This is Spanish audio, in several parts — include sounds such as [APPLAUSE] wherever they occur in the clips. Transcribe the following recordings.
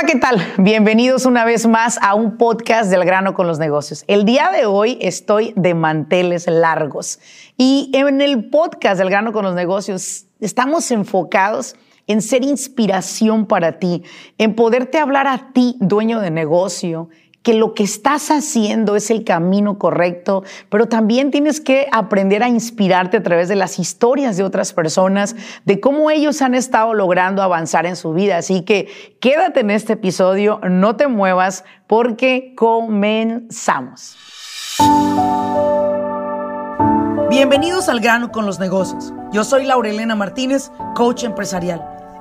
Hola, ¿qué tal? Bienvenidos una vez más a un podcast del grano con los negocios. El día de hoy estoy de manteles largos y en el podcast del grano con los negocios estamos enfocados en ser inspiración para ti, en poderte hablar a ti, dueño de negocio, que lo que estás haciendo es el camino correcto, pero también tienes que aprender a inspirarte a través de las historias de otras personas, de cómo ellos han estado logrando avanzar en su vida. Así que quédate en este episodio, no te muevas porque comenzamos. Bienvenidos al grano con los negocios. Yo soy Laurelena Martínez, coach empresarial.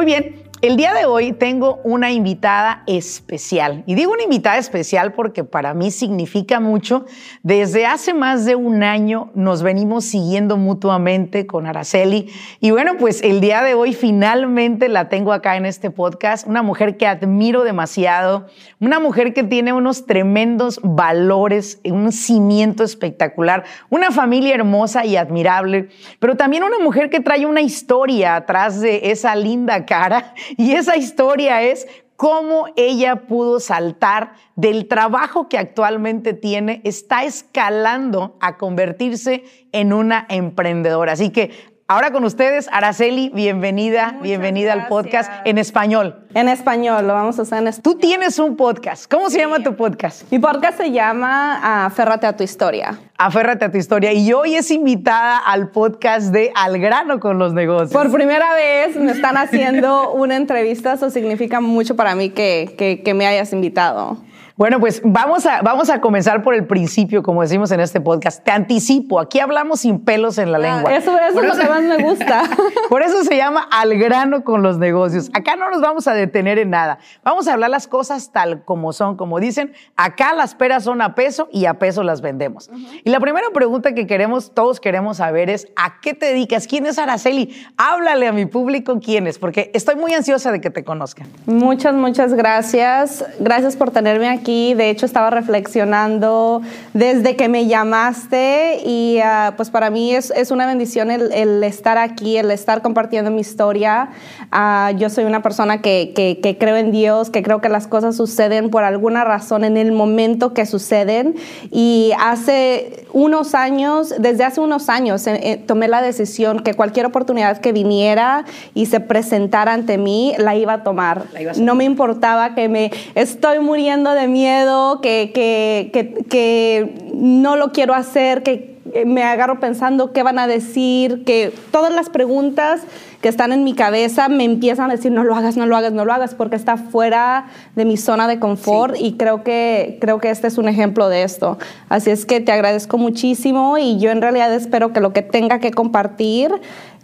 Muy bien, el día de hoy tengo una invitada especial. Y digo una invitada especial porque para mí significa mucho. Desde hace más de un año nos venimos siguiendo mutuamente con Araceli. Y bueno, pues el día de hoy finalmente la tengo acá en este podcast. Una mujer que admiro demasiado. Una mujer que tiene unos tremendos valores, un cimiento espectacular. Una familia hermosa y admirable. Pero también una mujer que trae una historia atrás de esa linda cara y esa historia es cómo ella pudo saltar del trabajo que actualmente tiene, está escalando a convertirse en una emprendedora. Así que Ahora con ustedes, Araceli, bienvenida, bienvenida al podcast en español. En español, lo vamos a hacer en español. Tú tienes un podcast. ¿Cómo se llama tu podcast? Mi podcast se llama Aférrate a tu historia. Aférrate a tu historia. Y hoy es invitada al podcast de Al grano con los negocios. Por primera vez me están haciendo una entrevista, eso significa mucho para mí que, que, que me hayas invitado. Bueno, pues vamos a, vamos a comenzar por el principio, como decimos en este podcast. Te anticipo, aquí hablamos sin pelos en la ah, lengua. Eso, eso es lo que más me [LAUGHS] gusta. Por eso se llama al grano con los negocios. Acá no nos vamos a detener en nada. Vamos a hablar las cosas tal como son. Como dicen, acá las peras son a peso y a peso las vendemos. Y la primera pregunta que queremos, todos queremos saber es, ¿a qué te dedicas? ¿Quién es Araceli? Háblale a mi público quién es, porque estoy muy ansiosa de que te conozcan. Muchas, muchas gracias. Gracias por tenerme aquí de hecho, estaba reflexionando desde que me llamaste y ah, pues para mí es, es una bendición el, estar aquí, el estar compartiendo mi historia. Uh, yo soy una persona que, que, creo en Dios, que creo que las cosas suceden por alguna razón en el momento que suceden. Y hace unos años, desde hace unos años, eh, eh, tomé la decisión que cualquier oportunidad que viniera y se presentara ante mí, la iba a tomar. no me importaba que me estoy muriendo de mí miedo, que, que, que, no lo quiero hacer, que me agarro pensando qué van a decir, que todas las preguntas que están en mi cabeza me empiezan a decir no lo hagas, no lo hagas, no lo hagas, porque está fuera de mi zona de confort y creo que, creo que este es un ejemplo de esto. Así es que te agradezco muchísimo y yo en realidad espero que lo que tenga que compartir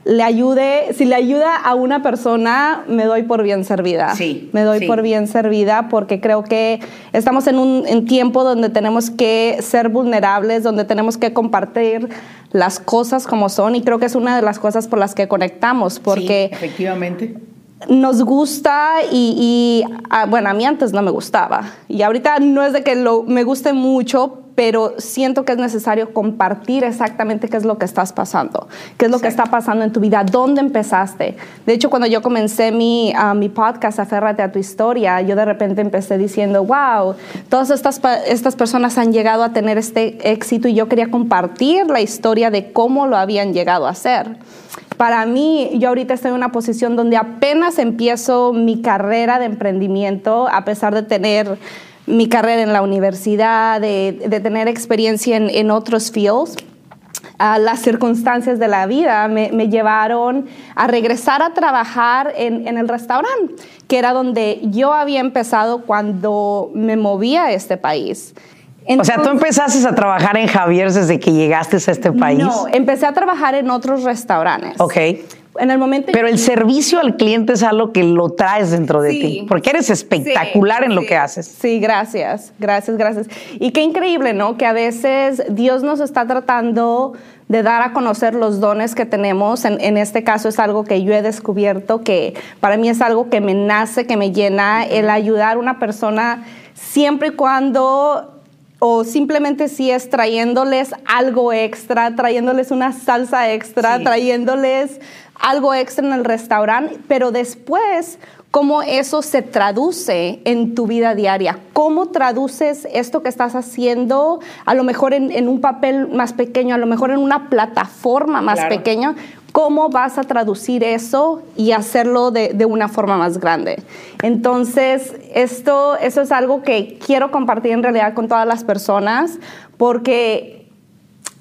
le ayude, si le ayuda a una persona, me doy por bien servida. Sí. Me doy por bien servida porque creo que estamos en un tiempo donde tenemos que ser vulnerables, donde tenemos que compartir las cosas como son y creo que es una de las cosas por las que conectamos porque sí, efectivamente nos gusta y, ah, bueno, a mí antes no me gustaba y ahorita no es de que lo, me guste mucho, pero siento que es necesario compartir exactamente qué es lo que estás pasando, qué es lo que está pasando en tu vida, dónde empezaste. De hecho, cuando yo comencé mi, uh, mi podcast, Aférrate a tu historia, yo de repente empecé diciendo, wow, todas estas, estas personas han llegado a tener este éxito y yo quería compartir la historia de cómo lo habían llegado a hacer. Para mí, yo ahorita estoy en una posición donde apenas empiezo mi carrera de emprendimiento, a pesar de tener mi carrera en la universidad, de, tener experiencia en, otros fields. las circunstancias de la vida me, llevaron a regresar a trabajar en, en el restaurante, que era donde yo había empezado cuando me moví a este país o sea, tú empezaste a trabajar en Javier desde que llegaste a este país. No, empecé a trabajar en otros restaurantes. Ok. En el momento... Pero el servicio al cliente es algo que lo traes dentro de ti, porque eres espectacular en lo que haces. Sí, gracias, gracias, gracias. Y qué increíble, ¿no? Que a veces Dios nos está tratando de dar a conocer los dones que tenemos. En, en, este caso es algo que yo he descubierto, que para mí es algo que me nace, que me llena, el ayudar a una persona siempre y cuando o simplemente si es trayéndoles algo extra, trayéndoles una salsa extra, trayéndoles algo extra en el restaurante, pero después cómo eso se traduce en tu vida diaria, cómo traduces esto que estás haciendo, a lo mejor en, un papel más pequeño, a lo mejor en una plataforma más pequeña, cómo vas a traducir eso y hacerlo de, de, una forma más grande. Entonces, esto, eso es algo que quiero compartir en realidad con todas las personas porque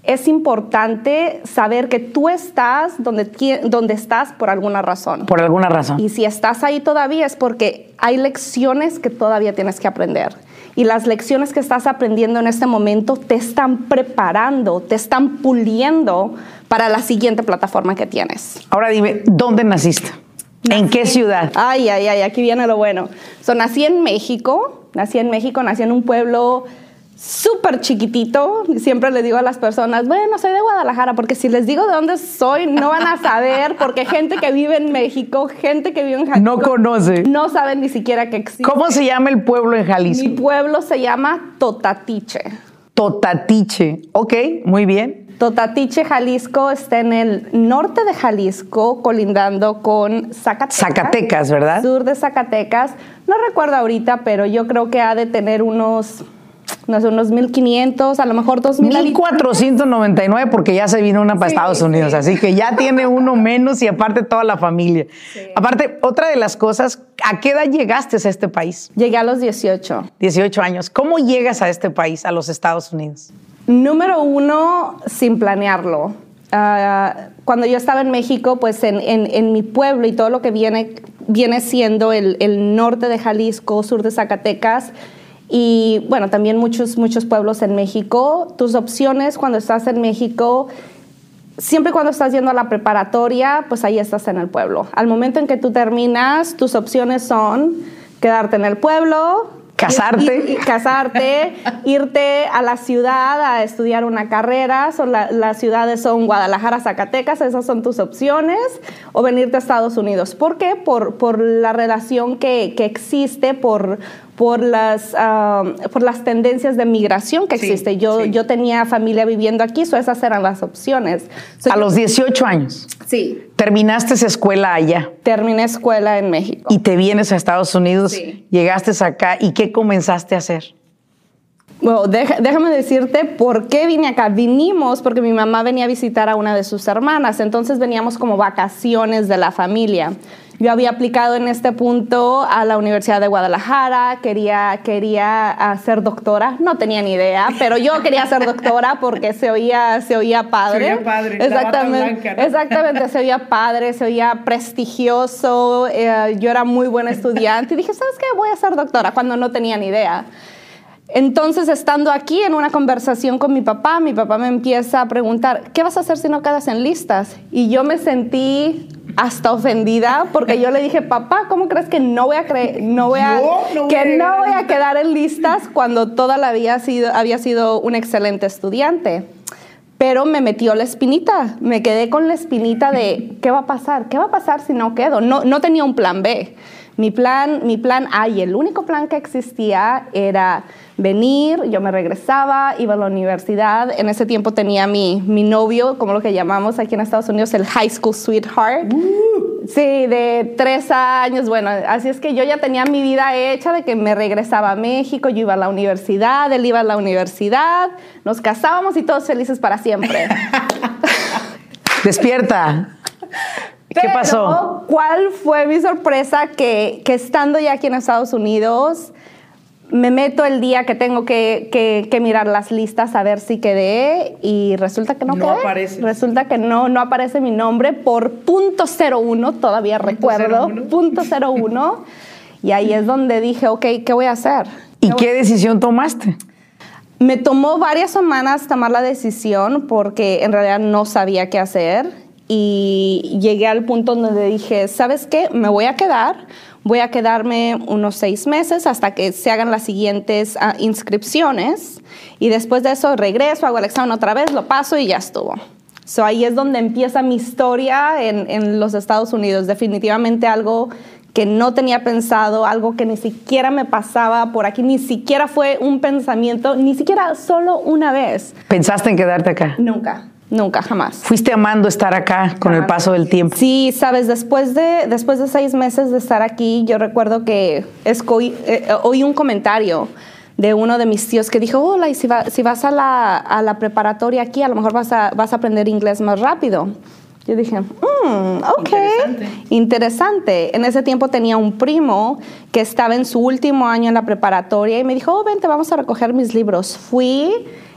es importante saber que tú estás donde, donde estás por alguna razón. Por alguna razón. Y si estás ahí todavía es porque hay lecciones que todavía tienes que aprender. Y las lecciones que estás aprendiendo en este momento te están preparando, te están puliendo para la siguiente plataforma que tienes. Ahora dime, ¿dónde naciste? ¿En qué ciudad? Ay, ay, ay, aquí viene lo bueno. So, nací en México, nací en México, nací en un pueblo súper chiquitito. Siempre le digo a las personas, bueno, soy de Guadalajara, porque si les digo de dónde soy, no van a saber, porque gente que vive en México, gente que vive en Jalisco. No conoce. No saben ni siquiera que existe. ¿Cómo se llama el pueblo en Jalisco? Mi pueblo se llama Totatiche. Totatiche, ok, muy bien. Totatiche, Jalisco, está en el norte de Jalisco, colindando con Zacatecas. Zacatecas, ¿verdad? Sur de Zacatecas. No recuerdo ahorita, pero yo creo que ha de tener unos no sé, unos 1.500, a lo mejor 2.000. 1.499 porque ya se vino una para Estados Unidos, así que ya tiene uno menos y aparte toda la familia. Aparte, otra de las cosas, ¿a qué edad llegaste a este país? Llegué a los 18. 18 años. ¿Cómo llegas a este país, a los Estados Unidos? Número uno, sin planearlo. Ah, cuando yo estaba en México, pues en, en, mi pueblo y todo lo que viene, viene siendo el, el norte de Jalisco, sur de Zacatecas, y bueno, también muchos, muchos pueblos en México. Tus opciones cuando estás en México, siempre cuando estás yendo a la preparatoria, pues ahí estás en el pueblo. Al momento en que tú terminas, tus opciones son quedarte en el pueblo, Casarte. casarte, [LAUGHS] irte a la ciudad a estudiar una carrera. Son las ciudades son Guadalajara, Zacatecas, esas son tus opciones. O venirte a Estados Unidos. ¿Por qué? Por, por la relación que, que existe, por, por las, por las tendencias de migración que existe. yo, yo tenía familia viviendo aquí, so esas eran las opciones. a los 18 años. Sí. ¿Terminaste esa escuela allá? Terminé escuela en México. ¿Y te vienes a Estados Unidos? Sí. Llegaste acá y ¿qué comenzaste a hacer? Bueno, déjame decirte por qué vine acá. Vinimos porque mi mamá venía a visitar a una de sus hermanas, entonces veníamos como vacaciones de la familia. Yo había aplicado en este punto a la Universidad de Guadalajara, quería, quería ser doctora, no tenía ni idea, pero yo quería ser doctora porque se oía, se oía padre. Se oía padre, exactamente, exactamente, se oía padre, se oía prestigioso, eh, yo era muy buena estudiante y dije, ¿sabes qué? Voy a ser doctora cuando no tenía ni idea. Entonces, estando aquí en una conversación con mi papá, mi papá me empieza a preguntar, ¿qué vas a hacer si no quedas en listas? Y yo me sentí hasta ofendida porque yo le dije, papá, ¿cómo crees que no voy a creer, no voy a, que no voy a quedar en listas cuando toda la vida sido, había sido un excelente estudiante? Pero me metió la espinita, me quedé con la espinita de, ¿qué va a pasar? ¿Qué va a pasar si no quedo? No, no tenía un plan B. Mi plan, mi plan A y el único plan que existía era venir, yo me regresaba, iba a la universidad. En ese tiempo tenía mi, mi novio, como lo que llamamos aquí en Estados Unidos, el high school sweetheart. Uh. Sí, de tres años. Bueno, así es que yo ya tenía mi vida hecha de que me regresaba a México, yo iba a la universidad, él iba a la universidad, nos casábamos y todos felices para siempre. [LAUGHS] Despierta. ¿Qué pasó? ¿Cuál fue mi sorpresa? Que, que estando ya aquí en Estados Unidos, me meto el día que tengo que, mirar las listas a ver si quedé y resulta que no, no aparece. Resulta que no, no aparece mi nombre por punto uno, todavía recuerdo, punto uno. y ahí es donde dije, ok, ¿qué voy a hacer? ¿Y qué decisión tomaste? Me tomó varias semanas tomar la decisión porque en realidad no sabía qué hacer y llegué al punto donde dije, ¿sabes qué? Me voy a quedar, voy a quedarme unos seis meses hasta que se hagan las siguientes ah, inscripciones y después de eso regreso, hago el examen otra vez, lo paso y ya estuvo. So, ahí es donde empieza mi historia en, en los Estados Unidos. Definitivamente algo que no tenía pensado, algo que ni siquiera me pasaba por aquí, ni siquiera fue un pensamiento, ni siquiera solo una vez. ¿Pensaste en quedarte acá? Nunca. Nunca, jamás. ¿Fuiste amando estar acá con el paso del tiempo? Sí, sabes, después de, después de seis meses de estar aquí, yo recuerdo que eh, oí un comentario de uno de mis tíos que dijo, hola, y si, si vas a la, a la, preparatoria aquí, a lo mejor vas a, vas a aprender inglés más rápido. Yo dije, mm, ok, interesante. interesante. En ese tiempo tenía un primo que estaba en su último año en la preparatoria y me dijo, oh, vente, vamos a recoger mis libros. Fui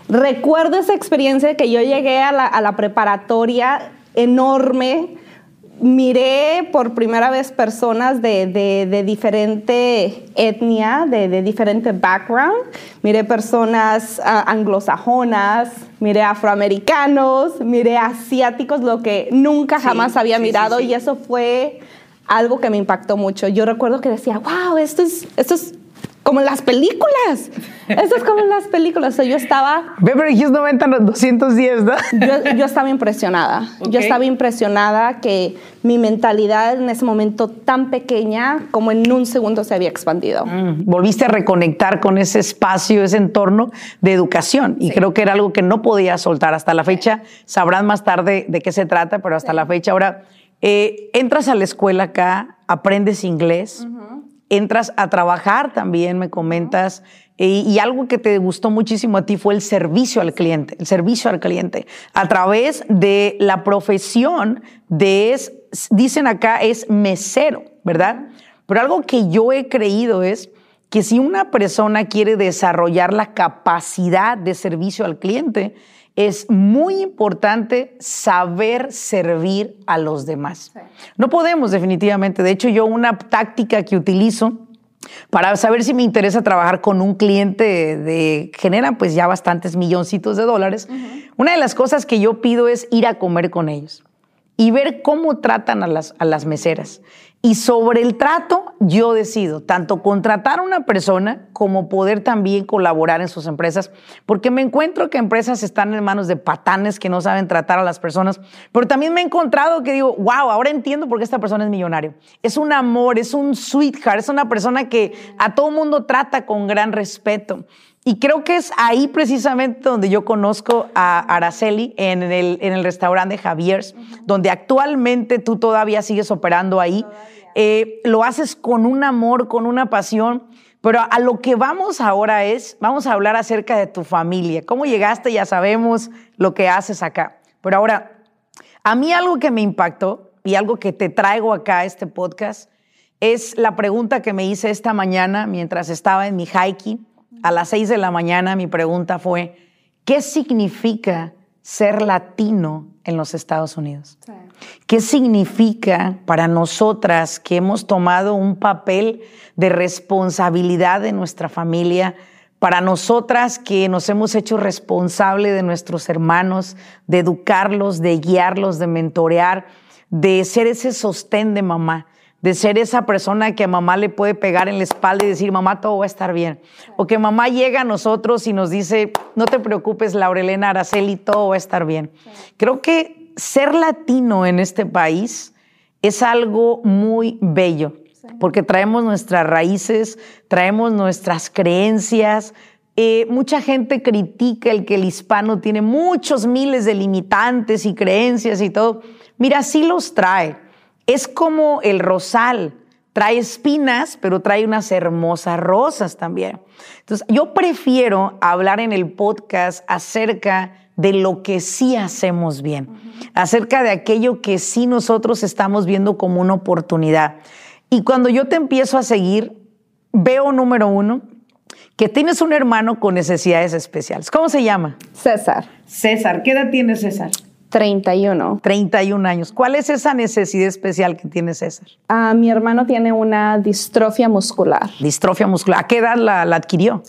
Recuerdo esa experiencia que yo llegué a la, preparatoria enorme, miré por primera vez personas de, diferente etnia, de, diferente background. Miré personas ah, anglosajonas, miré afroamericanos, miré asiáticos, lo que nunca jamás había mirado y eso fue algo que me impactó mucho. Yo recuerdo que decía, wow, esto es, esto es como en las películas. Eso es como en las películas. yo estaba... Beverly Hills 90, 210, ¿no? Yo, estaba impresionada. Yo estaba impresionada que mi mentalidad en ese momento tan pequeña como en un segundo se había expandido. Mm, volviste a reconectar con ese espacio, ese entorno de educación. Y creo que era algo que no podía soltar hasta la fecha. Sabrán más tarde de qué se trata, pero hasta la fecha ahora... Eh, entras a la escuela acá, aprendes inglés, entras a trabajar también, me comentas, y, algo que te gustó muchísimo a ti fue el servicio al cliente, el servicio al cliente, a través de la profesión de, es, dicen acá, es mesero, ¿verdad? Pero algo que yo he creído es que si una persona quiere desarrollar la capacidad de servicio al cliente, es muy importante saber servir a los demás. No podemos definitivamente. De hecho, yo una táctica que utilizo para saber si me interesa trabajar con un cliente de genera pues ya bastantes milloncitos de dólares, una de las cosas que yo pido es ir a comer con ellos y ver cómo tratan a las, a las meseras. Y sobre el trato, yo decido tanto contratar a una persona como poder también colaborar en sus empresas, porque me encuentro que empresas están en manos de patanes que no saben tratar a las personas, pero también me he encontrado que digo, wow, ahora entiendo por qué esta persona es millonario. Es un amor, es un sweetheart, es una persona que a todo mundo trata con gran respeto. Y creo que es ahí precisamente donde yo conozco a Araceli, en el, en el restaurante Javier's, donde actualmente tú todavía sigues operando ahí. Eh, lo haces con un amor, con una pasión. Pero a lo que vamos ahora es, vamos a hablar acerca de tu familia. ¿Cómo llegaste? Ya sabemos lo que haces acá. Pero ahora, a mí algo que me impactó y algo que te traigo acá a este podcast es la pregunta que me hice esta mañana mientras estaba en mi hiking a las seis de la mañana mi pregunta fue, ¿qué significa ser latino en los Estados Unidos? ¿Qué significa para nosotras que hemos tomado un papel de responsabilidad de nuestra familia? Para nosotras que nos hemos hecho responsable de nuestros hermanos, de educarlos, de guiarlos, de mentorear, de ser ese sostén de mamá de ser esa persona que a mamá le puede pegar en la espalda y decir, mamá, todo va a estar bien. O que mamá llega a nosotros y nos dice, no te preocupes, Laurelena Araceli, todo va a estar bien. Creo que ser latino en este país es algo muy bello, porque traemos nuestras raíces, traemos nuestras creencias. Eh, mucha gente critica el que el hispano tiene muchos miles de limitantes y creencias y todo. Mira, sí los trae es como el rosal, trae espinas, pero trae unas hermosas rosas también. Entonces, yo prefiero hablar en el podcast acerca de lo que sí hacemos bien, acerca de aquello que sí nosotros estamos viendo como una oportunidad. Y cuando yo te empiezo a seguir, veo número uno, que tienes un hermano con necesidades especiales. ¿Cómo se llama? César. César, ¿qué edad tiene César? 31. 31 años. ¿Cuál es esa necesidad especial que tiene César? Ah, mi hermano tiene una distrofia muscular. Distrofia muscular. ¿A qué edad la, adquirió?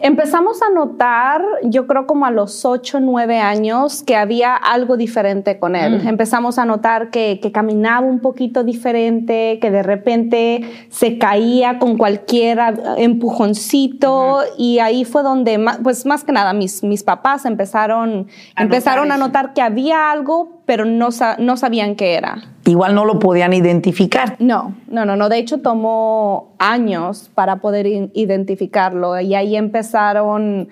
Empezamos a notar, yo creo como a los 8, 9 años, que había algo diferente con él. Mm. Empezamos a notar que, caminaba un poquito diferente, que de repente se caía con cualquier empujoncito y ahí fue donde, pues más que nada, mis, mis papás empezaron, a empezaron notar a notar que había algo, pero no, no sabían qué era. Igual no lo podían identificar. No, no, no, no. De hecho, tomó años para poder identificarlo y ahí empezaron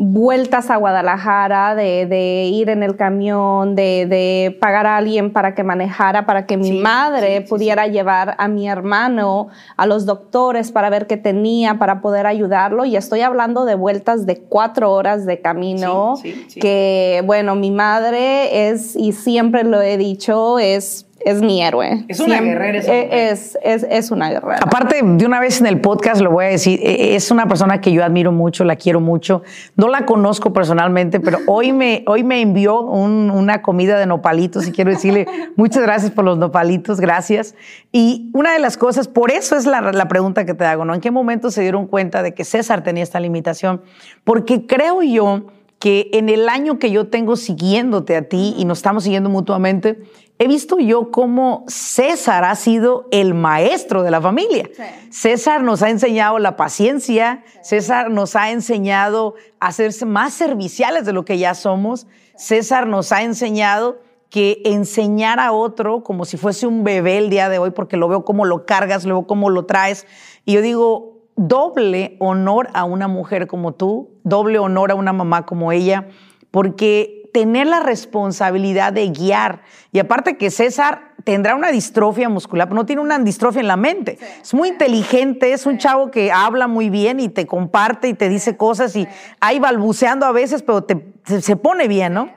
vueltas a Guadalajara, de, ir en el camión, de, pagar a alguien para que manejara, para que mi madre pudiera llevar a mi hermano a los doctores para ver qué tenía, para poder ayudarlo. Y estoy hablando de vueltas de cuatro horas de camino, que bueno, mi madre es, y siempre lo he dicho, es es mi héroe. Es una guerrera. es, es, es, una guerrera. Aparte, de una vez en el podcast lo voy a decir, e, es una persona que yo admiro mucho, la quiero mucho. No la conozco personalmente, pero [LAUGHS] hoy me, hoy me envió una comida de nopalitos y quiero decirle muchas gracias por los nopalitos, gracias. Y una de las cosas, por eso es la, la pregunta que te hago, ¿no? ¿En qué momento se dieron cuenta de que César tenía esta limitación? Porque creo yo que en el año que yo tengo siguiéndote a ti y nos estamos siguiendo mutuamente, he visto yo cómo César ha sido el maestro de la familia. César nos ha enseñado la paciencia, César nos ha enseñado a hacerse más serviciales de lo que ya somos, César nos ha enseñado que enseñar a otro como si fuese un bebé el día de hoy, porque lo veo como lo cargas, lo veo como lo traes. Y yo digo, doble honor a una mujer como tú, doble honor a una mamá como ella, porque tener la responsabilidad de guiar. Y aparte que César tendrá una distrofia muscular, pero no tiene una distrofia en la mente. Es muy inteligente, es un chavo que habla muy bien y te comparte y te dice cosas y ahí balbuceando a veces, pero se, pone bien, ¿no?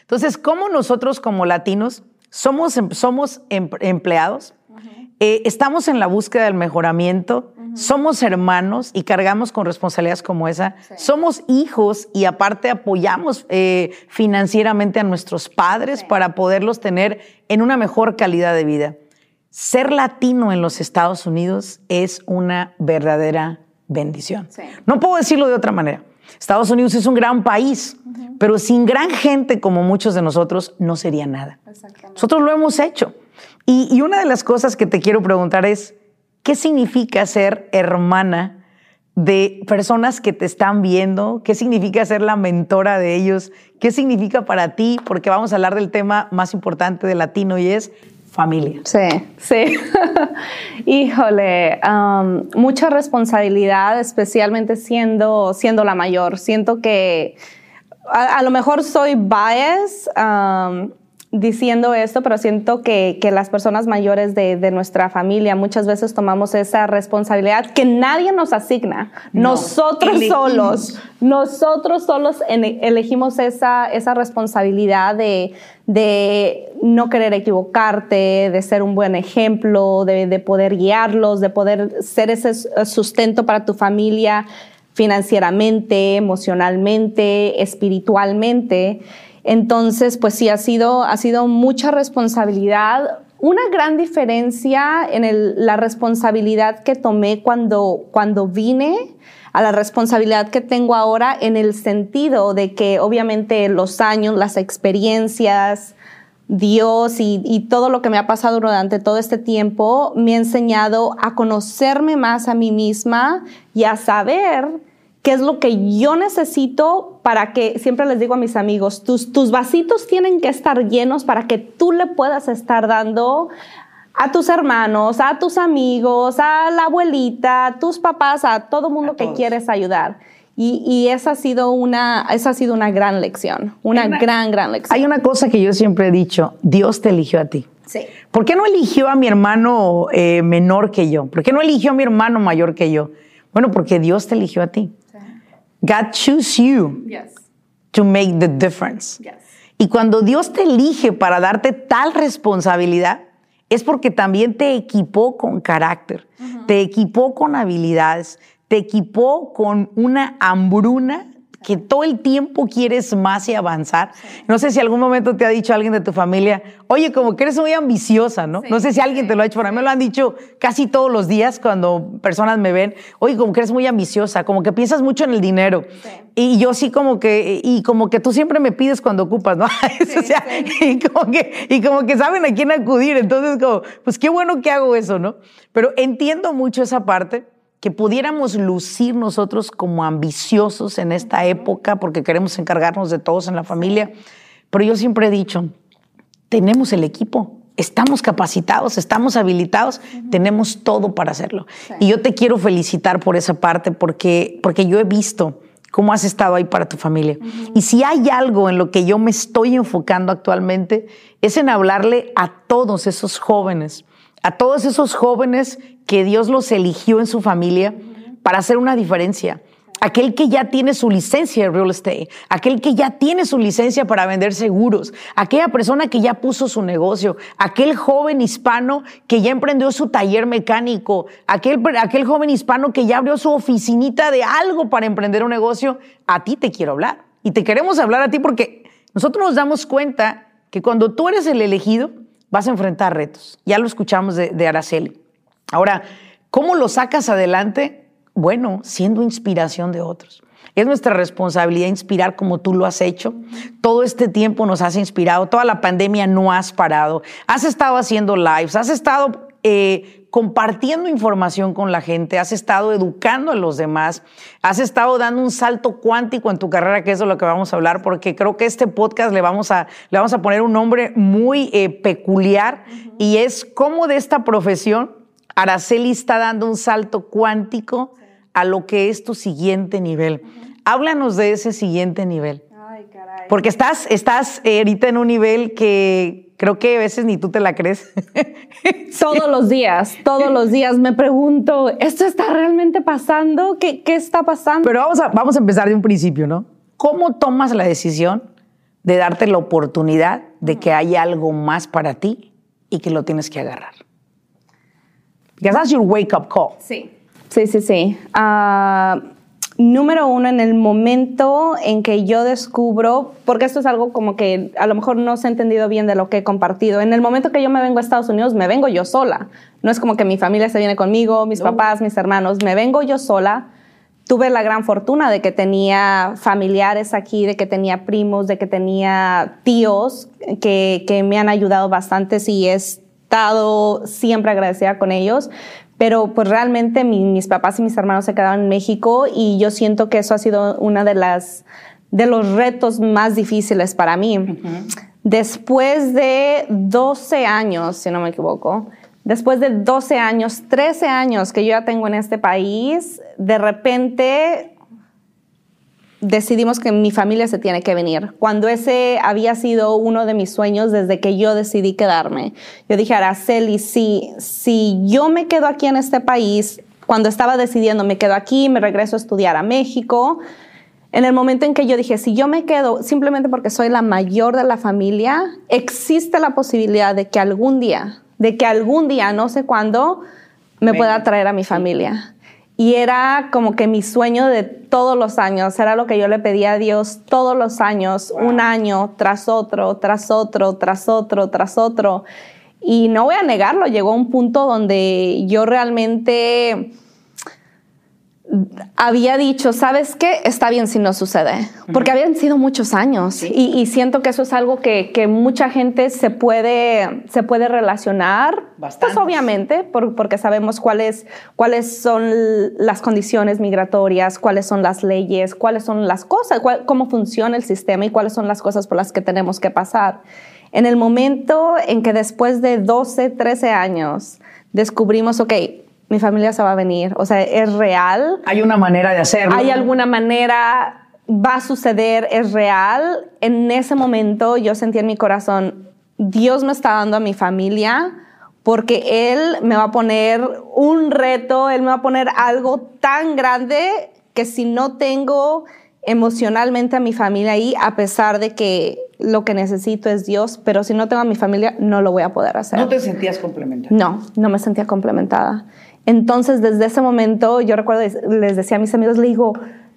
Entonces, ¿cómo nosotros como latinos somos, em, somos em, empleados? Eh, estamos en la búsqueda del mejoramiento, somos hermanos y cargamos con responsabilidades como esa, somos hijos y aparte apoyamos eh, financieramente a nuestros padres para poderlos tener en una mejor calidad de vida. Ser latino en los Estados Unidos es una verdadera bendición. No puedo decirlo de otra manera. Estados Unidos es un gran país, pero sin gran gente como muchos de nosotros no sería nada. Nosotros lo hemos hecho. y, una de las cosas que te quiero preguntar es, ¿Qué significa ser hermana de personas que te están viendo? ¿Qué significa ser la mentora de ellos? ¿Qué significa para ti? Porque vamos a hablar del tema más importante de latino y es familia. Sí, sí. [LAUGHS] Híjole, mucha responsabilidad, especialmente siendo, siendo la mayor. Siento que a, lo mejor soy bias. Diciendo esto, pero siento que, que las personas mayores de, de, nuestra familia muchas veces tomamos esa responsabilidad que nadie nos asigna. nosotros solos, nosotros solos elegimos esa, esa responsabilidad de, de, no querer equivocarte, de ser un buen ejemplo, de, de poder guiarlos, de poder ser ese sustento para tu familia financieramente, emocionalmente, espiritualmente. Entonces, pues sí, ha sido, ha sido mucha responsabilidad. Una gran diferencia en la responsabilidad que tomé cuando, cuando vine a la responsabilidad que tengo ahora en el sentido de que obviamente los años, las experiencias, Dios y, y, todo lo que me ha pasado durante todo este tiempo me ha enseñado a conocerme más a mí misma y a saber qué es lo que yo necesito para que, siempre les digo a mis amigos, tus, tus vasitos tienen que estar llenos para que tú le puedas estar dando a tus hermanos, a tus amigos, a la abuelita, a tus papás, a todo mundo que quieres ayudar. Y, esa, ha sido una, esa ha sido una gran lección, una, gran, gran lección. Hay una cosa que yo siempre he dicho, Dios te eligió a ti. Sí. ¿Por qué no eligió a mi hermano eh, menor que yo? ¿Por qué no eligió a mi hermano mayor que yo? Bueno, porque Dios te eligió a ti. God choose you to make the difference. Y cuando Dios te elige para darte tal responsabilidad, es porque también te equipó con carácter, te equipó con habilidades, te equipó con una hambruna que todo el tiempo quieres más y avanzar. No sé si algún momento te ha dicho alguien de tu familia, oye, como que eres muy ambiciosa, ¿no? no sé si alguien te lo ha dicho, para mí me lo han dicho casi todos los días cuando personas me ven, oye, como que eres muy ambiciosa, como que piensas mucho en el dinero. Y yo sí como que, y como que tú siempre me pides cuando ocupas, ¿no? [LAUGHS] o sea, y como, que, y como que saben a quién acudir, entonces como, pues qué bueno que hago eso, ¿no? Pero entiendo mucho esa parte que pudiéramos lucir nosotros como ambiciosos en esta época porque queremos encargarnos de todos en la familia. Pero yo siempre he dicho, tenemos el equipo, estamos capacitados, estamos habilitados, tenemos todo para hacerlo. Y yo te quiero felicitar por esa parte porque, porque yo he visto cómo has estado ahí para tu familia. Y si hay algo en lo que yo me estoy enfocando actualmente, es en hablarle a todos esos jóvenes a todos esos jóvenes que Dios los eligió en su familia para hacer una diferencia. Aquel que ya tiene su licencia de real estate, aquel que ya tiene su licencia para vender seguros, aquella persona que ya puso su negocio, aquel joven hispano que ya emprendió su taller mecánico, aquel, aquel joven hispano que ya abrió su oficinita de algo para emprender un negocio, a ti te quiero hablar. Y te queremos hablar a ti porque nosotros nos damos cuenta que cuando tú eres el elegido, vas a enfrentar retos. Ya lo escuchamos de, Araceli. Ahora, ¿cómo lo sacas adelante? Bueno, siendo inspiración de otros. Es nuestra responsabilidad inspirar como tú lo has hecho. Todo este tiempo nos has inspirado, toda la pandemia no has parado. Has estado haciendo lives, has estado eh, compartiendo información con la gente, has estado educando a los demás, has estado dando un salto cuántico en tu carrera, que es de lo que vamos a hablar, porque creo que este podcast le vamos a, le vamos a poner un nombre muy eh, peculiar y es cómo de esta profesión Araceli está dando un salto cuántico a lo que es tu siguiente nivel. Háblanos de ese siguiente nivel. Porque estás, estás eh, ahorita en un nivel que Creo que a veces ni tú te la crees. [LAUGHS] Todos los días, todos los días me pregunto, ¿esto está realmente pasando? ¿Qué, qué está pasando? Pero vamos a, vamos a empezar de un principio, ¿no? ¿Cómo tomas la decisión de darte la oportunidad de que haya algo más para ti y que lo tienes que agarrar? Because that's your wake up call. Sí, sí, sí, sí. Uh, número uno, en el momento en que yo descubro, porque esto es algo como que a lo mejor no se ha entendido bien de lo que he compartido, en el momento que yo me vengo a Estados Unidos, me vengo yo sola. No es como que mi familia se viene conmigo, mis papás, mis hermanos, me vengo yo sola. Tuve la gran fortuna de que tenía familiares aquí, de que tenía primos, de que tenía tíos que, que me han ayudado bastante y he estado siempre agradecida con ellos pero pues realmente mis papás y mis hermanos se quedaron en México y yo siento que eso ha sido una de las de los retos más difíciles para mí. Después de 12 años, si no me equivoco, después de 12 años, 13 años que yo ya tengo en este país, de repente decidimos que mi familia se tiene que venir. Cuando ese había sido uno de mis sueños desde que yo decidí quedarme. Yo dije, Araceli, si, si yo me quedo aquí en este país, cuando estaba decidiendo, me quedo aquí, me regreso a estudiar a México, en el momento en que yo dije, si yo me quedo simplemente porque soy la mayor de la familia, existe la posibilidad de que algún día, de que algún día, no sé cuándo, me pueda traer a mi familia. Y era como que mi sueño de todos los años, era lo que yo le pedía a Dios todos los años, un año tras otro, tras otro, tras otro, tras otro. Y no voy a negarlo, llegó a un punto donde yo realmente había dicho, ¿sabes qué? Está bien si no sucede, porque habían sido muchos años y, siento que eso es algo que, mucha gente se puede, se puede relacionar, pues obviamente, porque sabemos cuáles, cuáles son las condiciones migratorias, cuáles son las leyes, cuáles son las cosas, cómo funciona el sistema y cuáles son las cosas por las que tenemos que pasar. En el momento en que después de 12, 13 años descubrimos, ok, mi familia se va a venir. O sea, es real. Hay una manera de hacerlo. Hay alguna manera, va a suceder, es real. En ese momento yo sentí en mi corazón, Dios me está dando a mi familia porque Él me va a poner un reto, Él me va a poner algo tan grande que si no tengo emocionalmente a mi familia ahí, a pesar de que lo que necesito es Dios, pero si no tengo a mi familia, no lo voy a poder hacer. ¿No te sentías complementada? No, no me sentía complementada. Entonces, desde ese momento, yo recuerdo, les decía a mis amigos, le digo,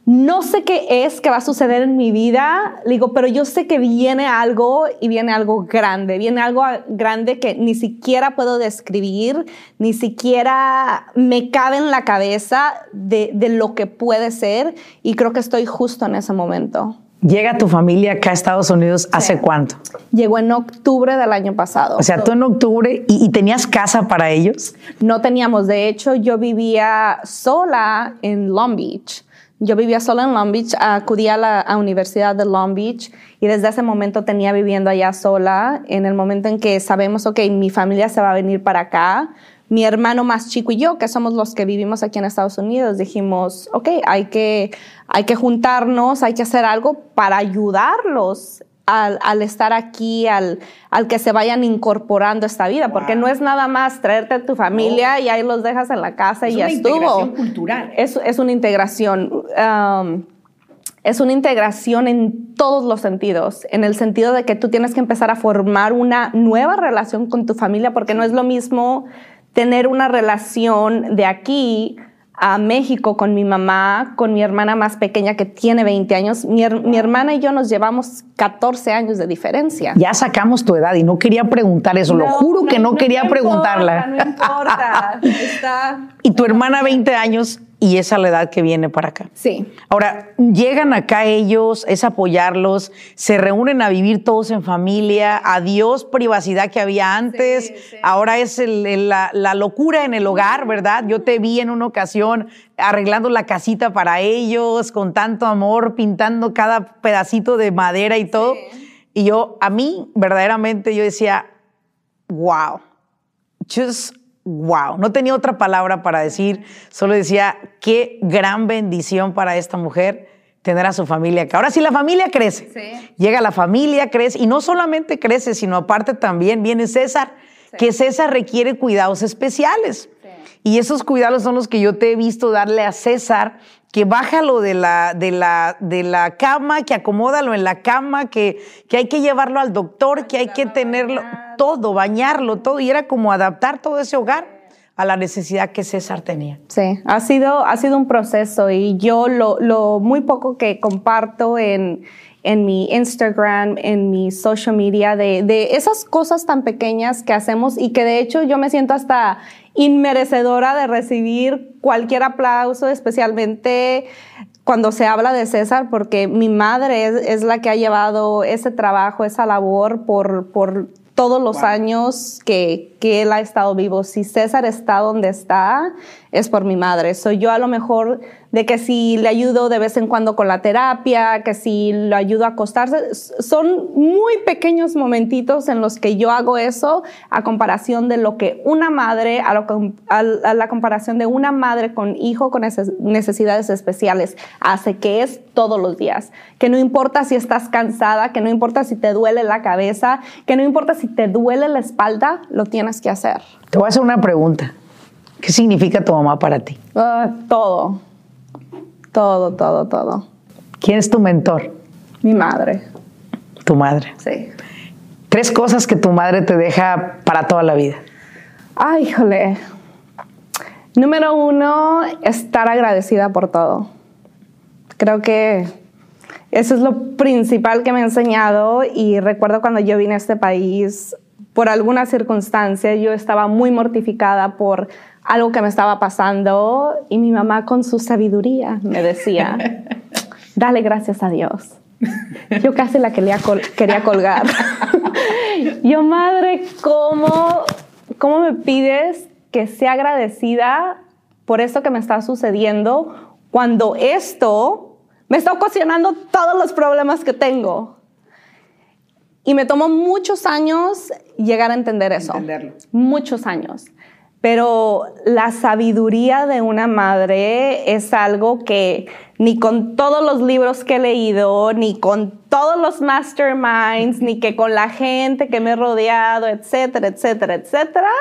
no sé qué es que va a suceder en mi vida, digo, pero yo sé que viene algo y viene algo grande, viene algo grande que ni siquiera puedo describir, ni siquiera me cabe en la cabeza de, de lo que puede ser y creo que estoy justo en ese momento. ¿Llega tu familia acá a Estados Unidos hace cuánto? Llegó en octubre del año pasado. O sea, tú en octubre y, tenías casa para ellos? No teníamos. De hecho, yo vivía sola en Long Beach. Yo vivía sola en Long Beach, acudí a la Universidad de Long Beach y desde ese momento tenía viviendo allá sola. En el momento en que sabemos, ok, mi familia se va a venir para acá, mi hermano más chico y yo, que somos los que vivimos aquí en Estados Unidos, dijimos, ok, hay que, hay que juntarnos, hay que hacer algo para ayudarlos al, estar aquí, al, al, que se vayan incorporando a esta vida, porque no es nada más traerte a tu familia y ahí los dejas en la casa y ya estuvo. Es una integración cultural. Es, es una integración. Um, es una integración en todos los sentidos, en el sentido de que tú tienes que empezar a formar una nueva relación con tu familia, porque no es lo mismo tener una relación de aquí a México con mi mamá, con mi hermana más pequeña que tiene 20 años. Mi, hermana y yo nos llevamos 14 años de diferencia. Ya sacamos tu edad y no quería preguntar eso, lo juro que no, quería preguntarla. no importa. [LAUGHS] Está... Y tu hermana 20 años y esa es la edad que viene para acá. Sí. Ahora, llegan acá ellos, es apoyarlos, se reúnen a vivir todos en familia, adiós privacidad que había antes, ahora es la, la, locura en el hogar, ¿verdad? Yo te vi en una ocasión arreglando la casita para ellos, con tanto amor, pintando cada pedacito de madera y todo. Y yo, a mí, verdaderamente, yo decía, wow, just wow, no tenía otra palabra para decir, solo decía, qué gran bendición para esta mujer tener a su familia acá. Ahora sí, la familia crece. Llega la familia, crece, y no solamente crece, sino aparte también viene César, que César requiere cuidados especiales. Y esos cuidados son los que yo te he visto darle a César, que bájalo de la, de la, de la cama, que acomódalo en la cama, que, que hay que llevarlo al doctor, que hay que tenerlo todo, bañarlo, todo. Y era como adaptar todo ese hogar a la necesidad que César tenía. Sí, ha sido, ha sido un proceso y yo lo, lo muy poco que comparto en, en mi Instagram, en mi social media, de, de, esas cosas tan pequeñas que hacemos y que de hecho yo me siento hasta inmerecedora de recibir cualquier aplauso, especialmente cuando se habla de César, porque mi madre es, la que ha llevado ese trabajo, esa labor por, por todos los años que, que, él ha estado vivo. Si César está donde está, es por mi madre. Soy yo a lo mejor de que si le ayudo de vez en cuando con la terapia, que si lo ayudo a acostarse, son muy pequeños momentitos en los que yo hago eso a comparación de lo que una madre, a, la comparación de una madre con hijo con necesidades especiales hace, que es todos los días. Que no importa si estás cansada, que no importa si te duele la cabeza, que no importa si te duele la espalda, lo tienes que hacer. Te voy a hacer una pregunta. ¿Qué significa tu mamá para ti? Ah, todo todo, todo, todo. ¿Quién es tu mentor? Mi madre. Tu madre. Sí. Tres cosas que tu madre te deja para toda la vida. Ay, híjole. Número uno, estar agradecida por todo. Creo que eso es lo principal que me ha enseñado y recuerdo cuando yo vine a este país, por alguna circunstancia, yo estaba muy mortificada por algo que me estaba pasando y mi mamá con su sabiduría me decía, [LAUGHS] dale gracias a Dios. Yo casi la quería, quería colgar. [LAUGHS] Yo, madre, ¿cómo, ¿cómo me pides que sea agradecida por esto que me está sucediendo cuando esto me está ocasionando todos los problemas que tengo? Y me tomó muchos años llegar a entender eso. Entenderlo. Muchos años. Pero la sabiduría de una madre es algo que ni con todos los libros que he leído, ni con todos los masterminds, ni que con la gente que me he rodeado, etcétera, etcétera, etcétera,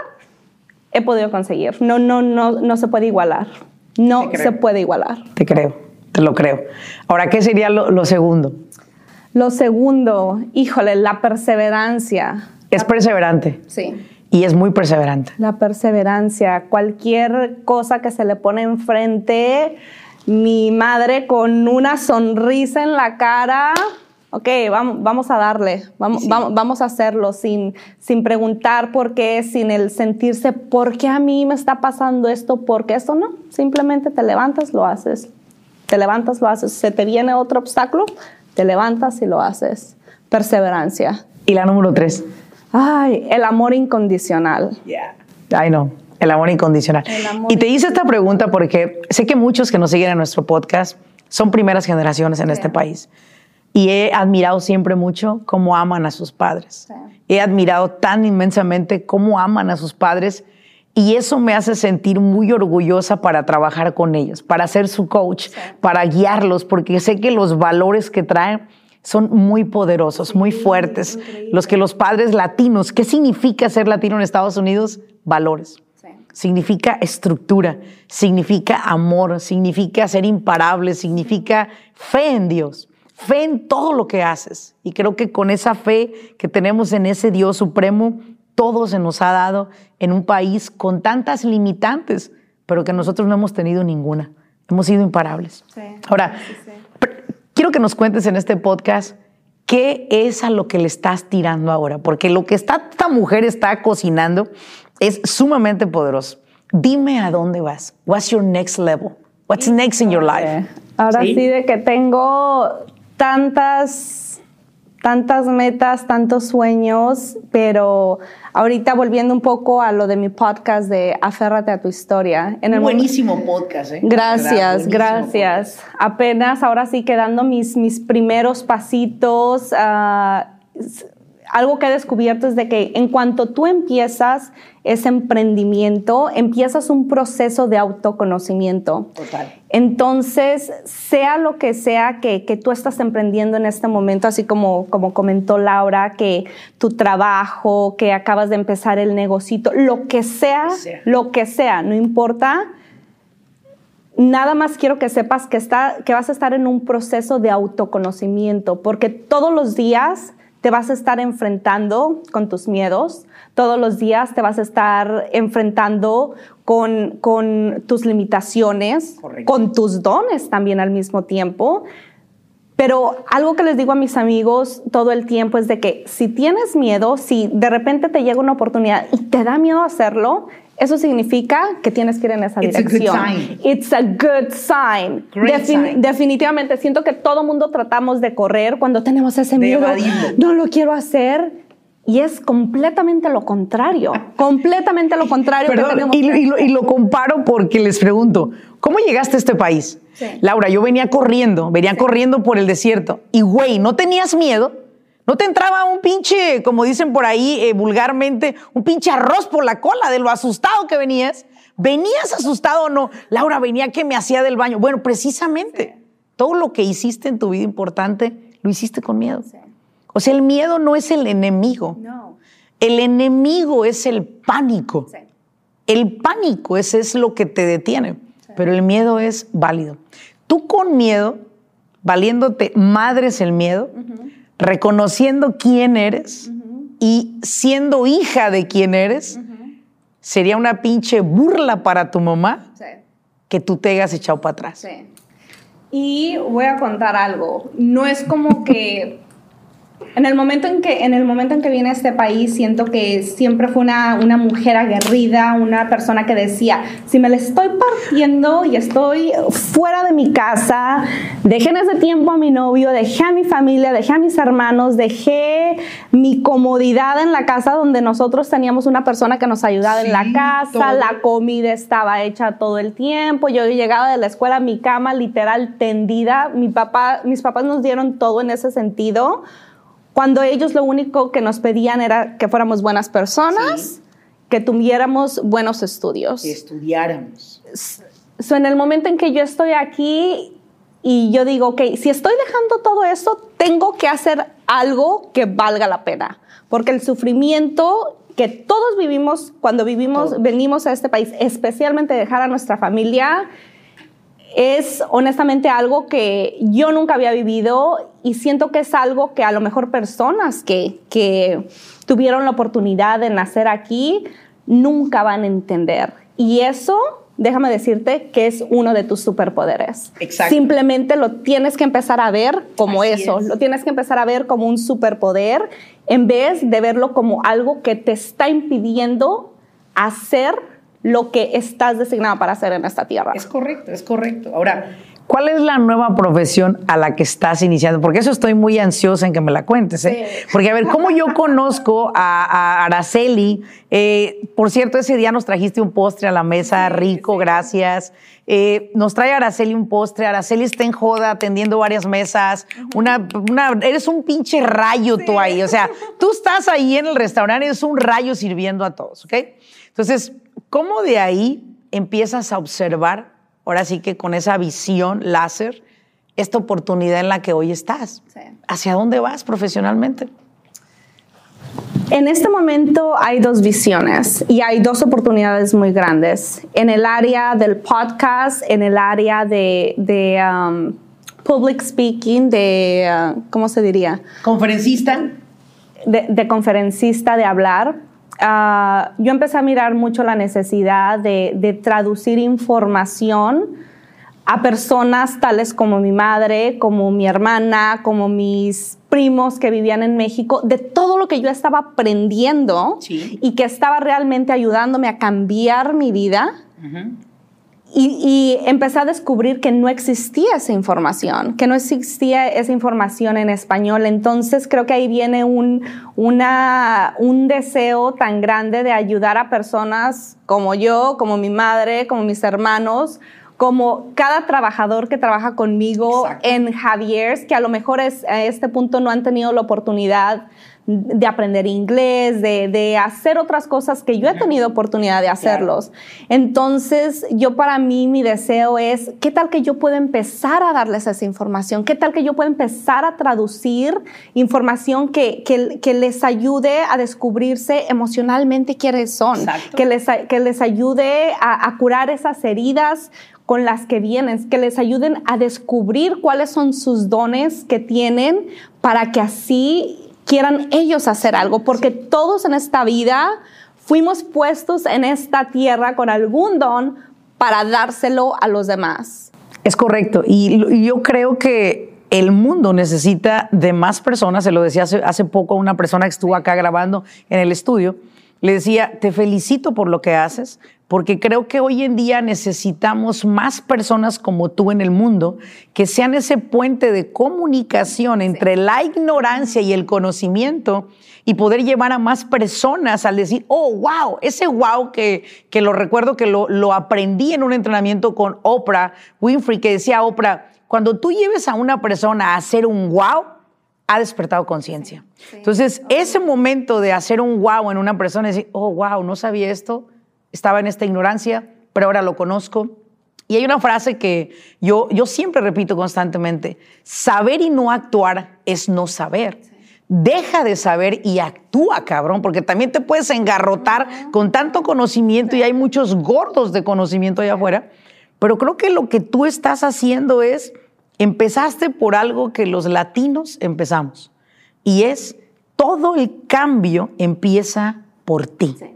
he podido conseguir. No, no, no, no se puede igualar. No se puede igualar. Te creo, te lo creo. Ahora, ¿qué sería lo, lo segundo? Lo segundo, híjole, la perseverancia. Es perseverante. Sí y es muy perseverante. La perseverancia, cualquier cosa que se le pone enfrente, mi madre con una sonrisa en la cara. Ok, vamos, vamos a darle, vamos, vamos, vamos, a hacerlo sin, sin preguntar por qué, sin el sentirse, ¿por qué a mí me está pasando esto? ¿Por qué esto no? Simplemente te levantas, lo haces. Te levantas, lo haces. Se te viene otro obstáculo, te levantas y lo haces. Perseverancia. Y la número tres. Ay, el amor incondicional. Yeah. Ay, no. El amor incondicional. y te hice esta pregunta porque sé que muchos que nos siguen en nuestro podcast son primeras generaciones en este país. Y he admirado siempre mucho cómo aman a sus padres. He admirado tan inmensamente cómo aman a sus padres y eso me hace sentir muy orgullosa para trabajar con ellos, para ser su coach, para guiarlos, porque sé que los valores que traen son muy poderosos, muy fuertes. Los que los padres latinos, ¿qué significa ser latino en Estados Unidos? Valores significa estructura, significa amor, significa ser imparable, significa fe en Dios, fe en todo lo que haces. Y creo que con esa fe que tenemos en ese Dios supremo, todo se nos ha dado en un país con tantas limitantes, pero que nosotros no hemos tenido ninguna. Hemos sido imparables. Ahora, quiero que nos cuentes en este podcast qué es a lo que le estás tirando ahora, porque lo que esta mujer está cocinando es sumamente poderoso. Dime a dónde vas. What's your next level? What's next in your life? Ahora ¿Sí? de que tengo tantas, tantas metas, tantos sueños, pero ahorita volviendo un poco a lo de mi podcast de Aférrate a tu historia. En el Buenísimo podcast, ¿eh? Gracias, gracias. Apenas ahora sí quedando mis, mis primeros pasitos. Uh, algo que he descubierto es de que en cuanto tú empiezas ese emprendimiento, empiezas un proceso de autoconocimiento. Total. Entonces, sea lo que sea que, tú estás emprendiendo en este momento, así como, como comentó Laura, que tu trabajo, que acabas de empezar el negocito, lo que sea, lo que sea, no importa. Nada más quiero que sepas que, está, que vas a estar en un proceso de autoconocimiento, porque todos los días te vas a estar enfrentando con tus miedos, todos los días te vas a estar enfrentando con, con tus limitaciones, con tus dones también al mismo tiempo. Pero algo que les digo a mis amigos todo el tiempo es de que si tienes miedo, si de repente te llega una oportunidad y te da miedo hacerlo, eso significa que tienes que ir en esa dirección. It's a good sign. Definitivamente, siento que todo mundo tratamos de correr cuando tenemos ese miedo. No lo quiero hacer. Y es completamente lo contrario, completamente lo contrario. y, lo, comparo porque les pregunto, ¿cómo llegaste a este país? Laura, yo venía corriendo, venía corriendo por el desierto. Y güey, ¿no tenías miedo? ¿No te entraba un pinche, como dicen por ahí eh, vulgarmente, un pinche arroz por la cola de lo asustado que venías? ¿Venías asustado o no? Laura, venía que me hacía del baño. Bueno, precisamente, todo lo que hiciste en tu vida importante, lo hiciste con miedo. O sea, el miedo no es el enemigo. No. El enemigo es el pánico. El pánico ese es lo que te detiene, pero el miedo es válido. Tú con miedo, valiéndote madres el miedo, reconociendo quién eres y siendo hija de quién eres, sería una pinche burla para tu mamá que tú te hayas echado para atrás. Y voy a contar algo. No es como que en el momento en que, en el momento en que vine a este país, siento que siempre fue una, una mujer aguerrida, una persona que decía, si me le estoy partiendo y estoy fuera de mi casa, dejé en ese tiempo a mi novio, dejé a mi familia, dejé a mis hermanos, dejé mi comodidad en la casa donde nosotros teníamos una persona que nos ayudaba en la casa, la comida estaba hecha todo el tiempo, yo llegaba de la escuela mi cama literal tendida, mi papá, mis papás nos dieron todo en ese sentido cuando ellos lo único que nos pedían era que fuéramos buenas personas, que tuviéramos buenos estudios. Que estudiáramos. en el momento en que yo estoy aquí y yo digo, ok, si estoy dejando todo eso, tengo que hacer algo que valga la pena, porque el sufrimiento que todos vivimos cuando vivimos, venimos a este país, especialmente dejar a nuestra familia, es honestamente algo que yo nunca había vivido y siento que es algo que a lo mejor personas que, que tuvieron la oportunidad de nacer aquí nunca van a entender. Y eso déjame decirte que es uno de tus superpoderes. Exacto. Simplemente lo tienes que empezar a ver como Así eso, es. lo tienes que empezar a ver como un superpoder en vez de verlo como algo que te está impidiendo hacer lo que estás designado para hacer en esta tierra. Es correcto, es correcto. Ahora, ¿cuál es la nueva profesión a la que estás iniciando? Porque eso estoy muy ansiosa en que me la cuentes. ¿eh? Sí. Porque, a ver, ¿cómo yo [LAUGHS] conozco a, a Araceli? Eh, por cierto, ese día nos trajiste un postre a la mesa, rico, gracias. Eh, nos trae Araceli un postre. Araceli está en joda atendiendo varias mesas. una, una- eres un pinche rayo tú ahí. O sea, tú estás ahí en el restaurante, eres un rayo sirviendo a todos, ¿ok? Entonces, ¿cómo de ahí empiezas a observar, ahora sí que con esa visión láser, esta oportunidad en la que hoy estás? Sí. ¿Hacia dónde vas profesionalmente? En este momento hay dos visiones y hay dos oportunidades muy grandes. En el área del podcast, en el área de, de, um, public speaking, de, uh, ¿cómo se diría? Conferencista. de, de conferencista, de hablar, ah, yo empecé a mirar mucho la necesidad de, de traducir información a personas tales como mi madre, como mi hermana, como mis primos que vivían en México, de todo lo que yo estaba aprendiendo Sí. y que estaba realmente ayudándome a cambiar mi vida. Y, y empecé a descubrir que no existía esa información, que no existía esa información en español. Entonces creo que ahí viene un, una, un deseo tan grande de ayudar a personas como yo, como mi madre, como mis hermanos, como cada trabajador que trabaja conmigo Exacto. en Javier's, que a lo mejor es, a este punto no han tenido la oportunidad de aprender inglés, de, de hacer otras cosas que yo he tenido oportunidad de hacerlos. Entonces, yo para mí mi deseo es, ¿qué tal que yo pueda empezar a darles esa información? ¿Qué tal que yo pueda empezar a traducir información que, que, que les ayude a descubrirse emocionalmente quiénes son? Exacto. Que les, que les ayude a, a curar esas heridas con las que vienen, que les ayuden a descubrir cuáles son sus dones que tienen para que así quieran ellos hacer algo, porque todos en esta vida fuimos puestos en esta tierra con algún don para dárselo a los demás. Es correcto. Y, yo creo que el mundo necesita de más personas. Se lo decía hace, hace poco a una persona que estuvo acá grabando en el estudio. Le decía, te felicito por lo que haces, porque creo que hoy en día necesitamos más personas como tú en el mundo que sean ese puente de comunicación entre la ignorancia y el conocimiento y poder llevar a más personas al decir, oh, wow, ese wow que, que lo recuerdo que lo, lo aprendí en un entrenamiento con Oprah Winfrey, que decía Oprah, cuando tú lleves a una persona a hacer un wow, ha despertado conciencia. Entonces, ese momento de hacer un wow en una persona, decir, oh, wow, no sabía esto, estaba en esta ignorancia, pero ahora lo conozco. Y hay una frase que yo, yo siempre repito constantemente, saber y no actuar es no saber. Deja de saber y actúa, cabrón, porque también te puedes engarrotar con tanto conocimiento y hay muchos gordos de conocimiento allá afuera. Pero creo que lo que tú estás haciendo es, empezaste por algo que los latinos empezamos, y es todo el cambio empieza por ti.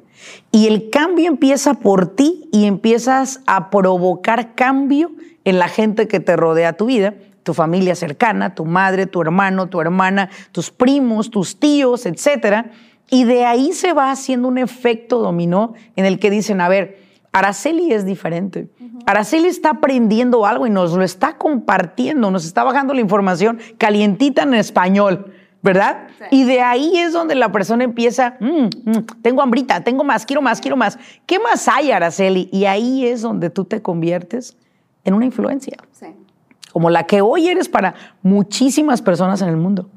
Y el cambio empieza por ti y empiezas a provocar cambio en la gente que te rodea tu vida, tu familia cercana, tu madre, tu hermano, tu hermana, tus primos, tus tíos, etcétera. Y de ahí se va haciendo un efecto dominó en el que dicen, a ver, Araceli es diferente. Araceli está aprendiendo algo y nos lo está compartiendo, nos está bajando la información calientita en español, ¿verdad? Y de ahí es donde la persona empieza, "Mm, mm, tengo hambrita, tengo más, quiero más, quiero más. ¿Qué más hay, Araceli? Y ahí es donde tú te conviertes en una influencia, como la que hoy eres para muchísimas personas en el mundo,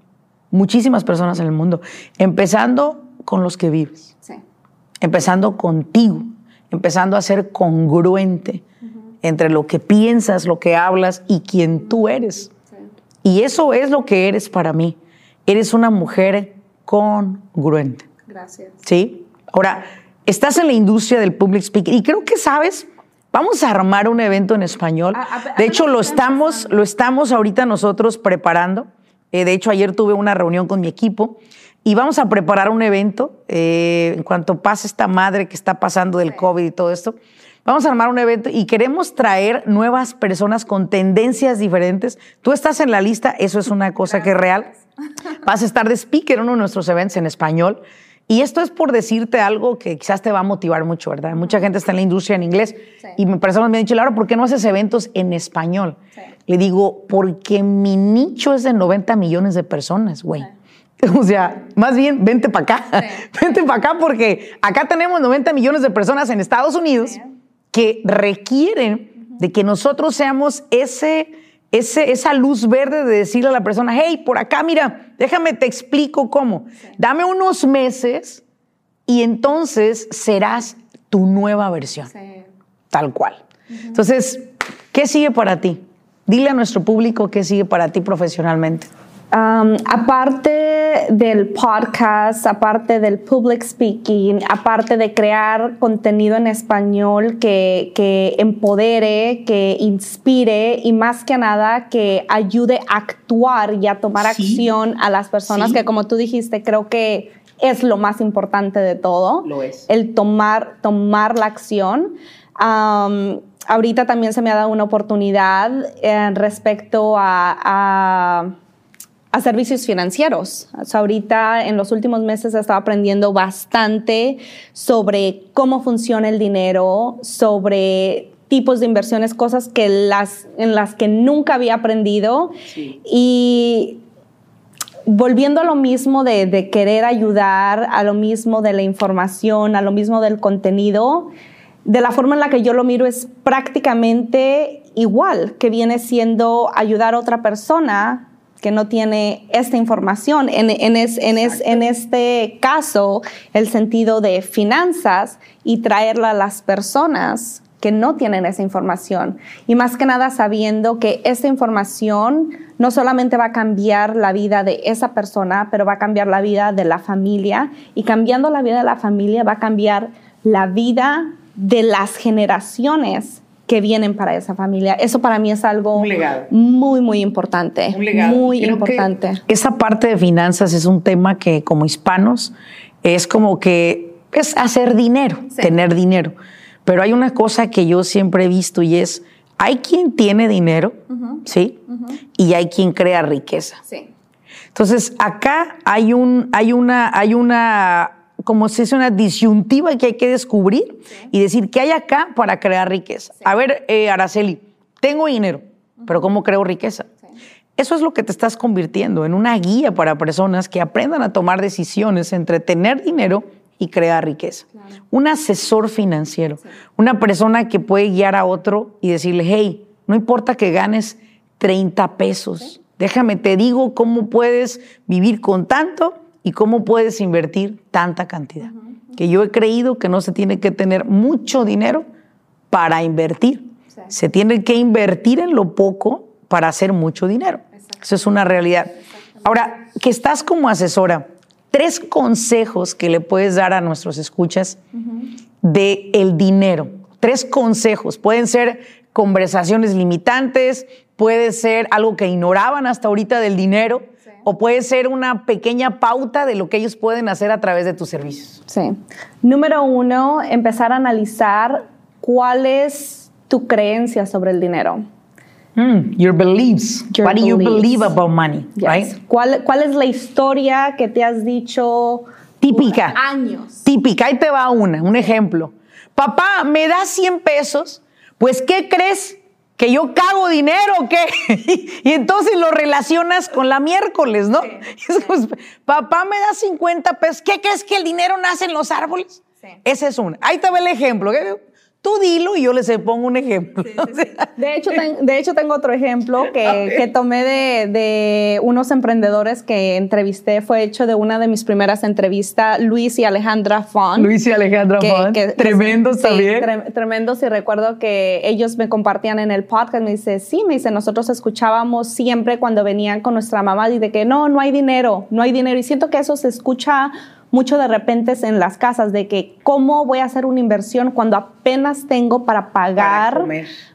muchísimas personas en el mundo, empezando con los que vives empezando contigo, empezando a ser congruente entre lo que piensas, lo que hablas y quién tú eres. Y eso es lo que eres para mí. Eres una mujer congruente. Gracias. ¿Sí? Ahora, estás en la industria del public speaking y creo que sabes, vamos a armar un evento en español. A- a- De hecho, lo estamos, lo estamos ahorita nosotros preparando. Eh, de hecho, ayer tuve una reunión con mi equipo y vamos a preparar un evento eh, en cuanto pase esta madre que está pasando del COVID y todo esto. Vamos a armar un evento y queremos traer nuevas personas con tendencias diferentes. Tú estás en la lista, eso es una cosa que es real. Vas a estar de speaker en uno de nuestros eventos en español. Y esto es por decirte algo que quizás te va a motivar mucho, ¿verdad? Mucha gente está en la industria en inglés y me personas me han dicho, Laura, ¿por qué no haces eventos en español? Le digo, porque mi nicho es de 90 millones de personas, güey. [LAUGHS] O sea, más bien, vente para acá. [LAUGHS] Vente para acá porque acá tenemos 90 millones de personas en Estados Unidos que requieren de que nosotros seamos ese, ese, esa luz verde de decirle a la persona, hey, por acá, mira, déjame te explico cómo. Dame unos meses y entonces serás tu nueva versión. Tal cual. Entonces, ¿qué sigue para ti? Dile a nuestro público qué sigue para ti profesionalmente. Um, aparte del podcast, aparte del public speaking, aparte de crear contenido en español que, que, empodere, que inspire y más que nada que ayude a actuar y a tomar acción a las personas que como tú dijiste, creo que es lo más importante de todo. Lo es. El tomar, tomar la acción. Um, ahorita también se me ha dado una oportunidad eh, respecto a a servicios financieros. ahorita en los últimos meses he estado aprendiendo bastante sobre cómo funciona el dinero, sobre tipos de inversiones, cosas que las, en las que nunca había aprendido. Y volviendo a lo mismo de, de, querer ayudar, a lo mismo de la información, a lo mismo del contenido, de la forma en la que yo lo miro es prácticamente igual, que viene siendo ayudar a otra persona que no tiene esta información. En, en, en, este caso, el sentido de finanzas y traerla a las personas que no tienen esa información. Y más que nada sabiendo que esta información no solamente va a cambiar la vida de esa persona, pero va a cambiar la vida de la familia. Y cambiando la vida de la familia va a cambiar la vida de las generaciones que vienen para esa familia. Eso para mí es algo muy, muy importante. Muy importante. esa parte de finanzas es un tema que como hispanos es como que es hacer dinero, tener dinero. Pero hay una cosa que yo siempre he visto y es, hay quien tiene dinero, ¿sí? Y hay quien crea riqueza. Sí. Entonces, acá hay, un, hay, una, hay una como si es una disyuntiva que hay que descubrir y decir qué hay acá para crear riqueza. A ver, eh, Araceli, tengo dinero, pero ¿cómo creo riqueza? Eso es lo que te estás convirtiendo en una guía para personas que aprendan a tomar decisiones entre tener dinero y crear riqueza. Un asesor financiero, una persona que puede guiar a otro y decirle, hey, no importa que ganes 30 pesos, déjame, te digo cómo puedes vivir con tanto y cómo puedes invertir tanta cantidad. Que yo he creído que no se tiene que tener mucho dinero para invertir. Se tiene que invertir en lo poco para hacer mucho dinero. Eso es una realidad. Ahora, que estás como asesora, tres consejos que le puedes dar a nuestros escuchas de el dinero. Tres consejos. Pueden ser conversaciones limitantes, puede ser algo que ignoraban hasta ahorita del dinero, o puede ser una pequeña pauta de lo que ellos pueden hacer a través de tus servicios. Sí. Número uno, empezar a analizar cuál es tu creencia sobre el dinero. Mm, your beliefs. What do you believe about money? ¿Cuál, ¿Cuál es la historia que te has dicho? Típica. años. Típica. Ahí te va una, un ejemplo. Papá, ¿me das 100 pesos? Pues, ¿qué crees? Que yo cago dinero qué? [LAUGHS] y entonces lo relacionas con la miércoles, ¿no? [LAUGHS] papá me da 50 pesos, ¿qué crees que el dinero nace en los árboles? Ese es un. Ahí te ve el ejemplo. Tú dilo y yo les pongo un ejemplo. [LAUGHS] De, hecho, de hecho, tengo otro ejemplo [LAUGHS] que, que tomé de, de, unos emprendedores que entrevisté. Fue hecho de una de mis primeras entrevistas, Luis y Alejandra Font. Luis y Alejandra Font. tremendos también. tremendos. Y recuerdo que ellos me compartían en el podcast. Me dice, sí, me dice, nosotros escuchábamos siempre cuando venían con nuestra mamá y de que no, no hay dinero, no hay dinero. Y siento que eso se escucha mucho de repente en las casas de que cómo voy a hacer una inversión cuando apenas tengo para pagar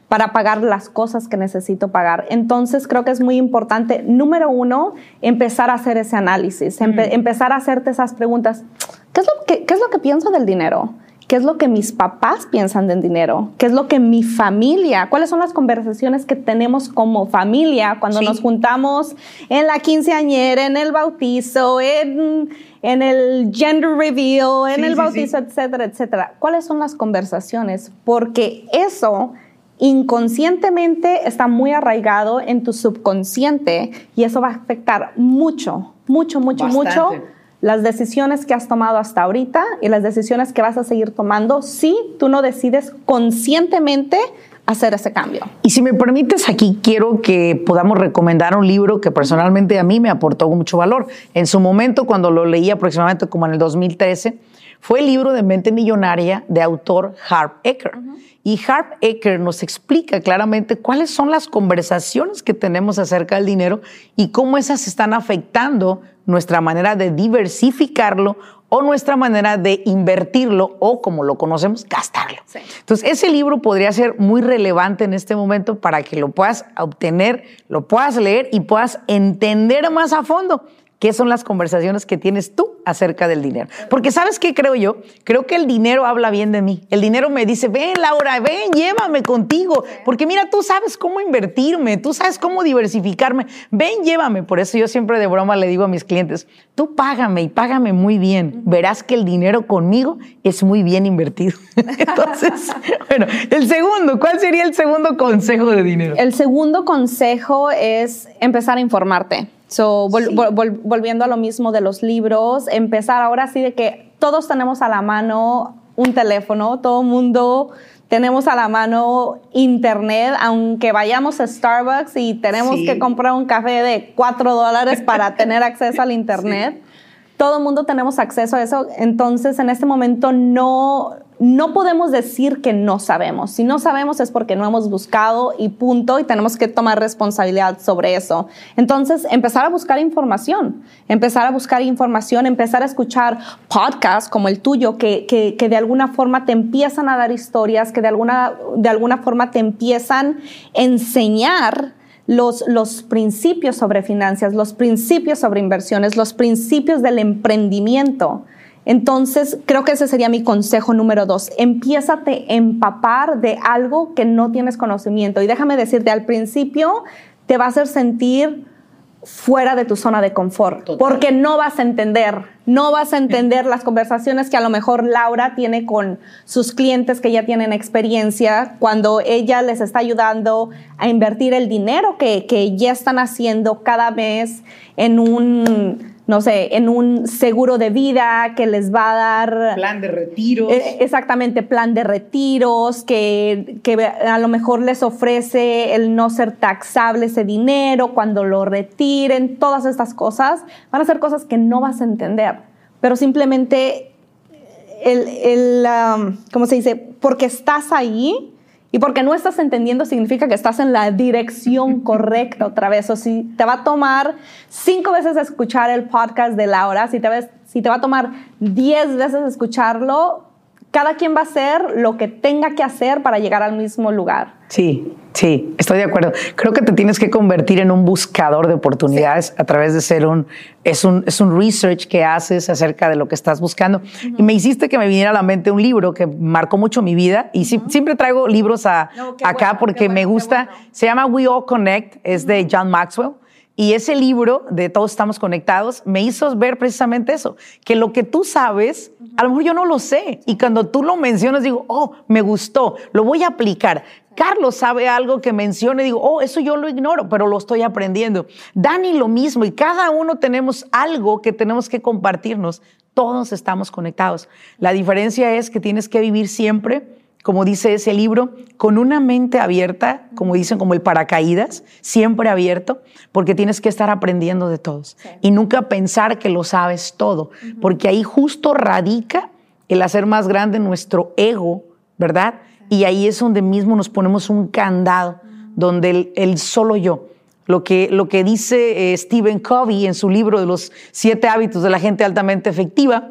para, pagar las cosas que necesito pagar. Entonces creo que es muy importante, número uno, empezar a hacer ese análisis, empezar a hacerte esas preguntas. ¿Qué es, lo que, ¿Qué es lo que pienso del dinero? ¿Qué es lo que mis papás piensan del dinero? ¿Qué es lo que mi familia? ¿Cuáles son las conversaciones que tenemos como familia cuando nos juntamos en la quinceañera, en el bautizo, en, en el gender reveal, en el bautizo, etcétera, etcétera? ¿Cuáles son las conversaciones? Porque eso inconscientemente está muy arraigado en tu subconsciente y eso va a afectar mucho, mucho, mucho, mucho las decisiones que has tomado hasta ahorita y las decisiones que vas a seguir tomando si tú no decides conscientemente hacer ese cambio. Y si me permites, aquí quiero que podamos recomendar un libro que personalmente a mí me aportó mucho valor. En su momento, cuando lo leí aproximadamente como en el 2013, fue el libro de Mente Millonaria de autor Harp Eker. Y Harp Eker nos explica claramente cuáles son las conversaciones que tenemos acerca del dinero y cómo esas están afectando nuestra manera de diversificarlo o nuestra manera de invertirlo o, como lo conocemos, gastarlo. Entonces, ese libro podría ser muy relevante en este momento para que lo puedas obtener, lo puedas leer y puedas entender más a fondo qué son las conversaciones que tienes tú acerca del dinero. Porque sabes qué creo yo? Creo que el dinero habla bien de mí. El dinero me dice, ven Laura, ven, llévame contigo. Porque mira, tú sabes cómo invertirme, tú sabes cómo diversificarme. Ven, llévame. Por eso yo siempre de broma le digo a mis clientes, tú págame y págame muy bien. Verás que el dinero conmigo es muy bien invertido. [LAUGHS] Entonces, bueno, el segundo, ¿cuál sería el segundo consejo de dinero? El segundo consejo es empezar a informarte. So, volviendo a lo mismo de los libros, empezar ahora sí de que todos tenemos a la mano un teléfono, todo el mundo tenemos a la mano internet, aunque vayamos a Starbucks y tenemos que comprar un café de 4 dólares para [LAUGHS] tener acceso al internet. Todo el mundo tenemos acceso a eso, entonces en este momento no, no podemos decir que no sabemos. Si no sabemos es porque no hemos buscado y punto, y tenemos que tomar responsabilidad sobre eso. Entonces, empezar a buscar información, empezar a buscar información, empezar a escuchar podcasts como el tuyo, que, que, de alguna forma te empiezan a dar historias, que de alguna, de alguna forma te empiezan a enseñar los, los, principios sobre finanzas, los principios sobre inversiones, los principios del emprendimiento. Entonces, creo que ese sería mi consejo número dos. Empiézate a empapar de algo que no tienes conocimiento. Y déjame decirte, al principio te va a hacer sentir fuera de tu zona de confort, porque no vas a entender, no vas a entender las conversaciones que a lo mejor Laura tiene con sus clientes que ya tienen experiencia, cuando ella les está ayudando a invertir el dinero que, que ya están haciendo cada mes en un no sé, en un seguro de vida que les va a dar... Plan de retiros. Eh, exactamente, plan de retiros, que, que, a lo mejor les ofrece el no ser taxable ese dinero cuando lo retiren, todas estas cosas, van a ser cosas que no vas a entender, pero simplemente el, el um, ¿cómo se dice? Porque estás ahí, y porque no estás entendiendo significa que estás en la dirección [LAUGHS] correcta otra vez. O si te va a tomar cinco veces escuchar el podcast de Laura, si te, ves, si te va a tomar diez veces escucharlo, cada quien va a hacer lo que tenga que hacer para llegar al mismo lugar. Sí, sí, estoy de acuerdo. Creo que te tienes que convertir en un buscador de oportunidades a través de ser un es, un, es un research que haces acerca de lo que estás buscando. Y me hiciste que me viniera a la mente un libro que marcó mucho mi vida y siempre traigo libros a, acá porque me gusta. Se llama We All Connect, es de John Maxwell. Y ese libro de Todos estamos conectados me hizo ver precisamente eso, que lo que tú sabes, a lo mejor yo no lo sé. Y cuando tú lo mencionas, digo, oh, me gustó, lo voy a aplicar. Carlos sabe algo que menciona y digo, oh, eso yo lo ignoro, pero lo estoy aprendiendo. Dani lo mismo y cada uno tenemos algo que tenemos que compartirnos. Todos estamos conectados. La diferencia es que tienes que vivir siempre como dice ese libro, con una mente abierta, como dicen, como el paracaídas, siempre abierto, porque tienes que estar aprendiendo de todos y nunca pensar que lo sabes todo, porque ahí justo radica el hacer más grande nuestro ego, ¿verdad? Y ahí es donde mismo nos ponemos un candado, donde el, solo yo, lo que, lo que dice eh, Stephen Covey en su libro de los siete hábitos de la gente altamente efectiva,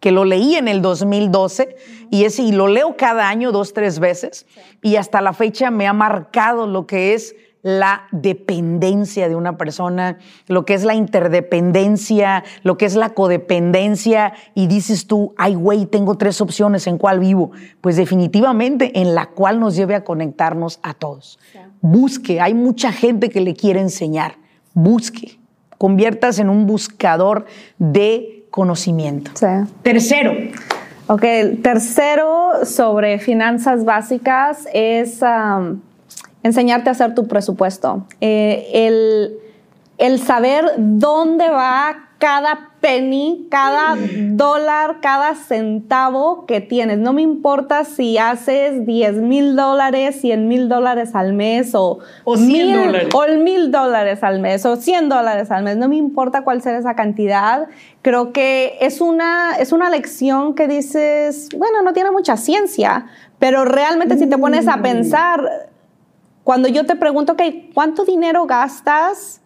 que lo leí en el 2012 y, ese, y lo leo cada año dos, tres veces y hasta la fecha me ha marcado lo que es la dependencia de una persona, lo que es la interdependencia, lo que es la codependencia, y dices tú, ay, güey, tengo tres opciones, ¿en cuál vivo? Pues definitivamente en la cual nos lleve a conectarnos a todos. Busque, hay mucha gente que le quiere enseñar, busque, conviertas en un buscador de conocimiento. Tercero. Ok, el tercero sobre finanzas básicas es enseñarte a hacer tu presupuesto. Eh, el, el saber dónde va cada penny, cada dólar, cada centavo que tienes. No me importa si haces 10 mil dólares, 100 mil dólares al mes o, o mil dólares. O mil dólares al mes o 100 dólares al mes. No me importa cuál sea esa cantidad. Creo que es una, es una lección que dices, bueno, no tiene mucha ciencia, pero realmente si te pones a mm. pensar, cuando yo te pregunto, ok, ¿cuánto dinero gastas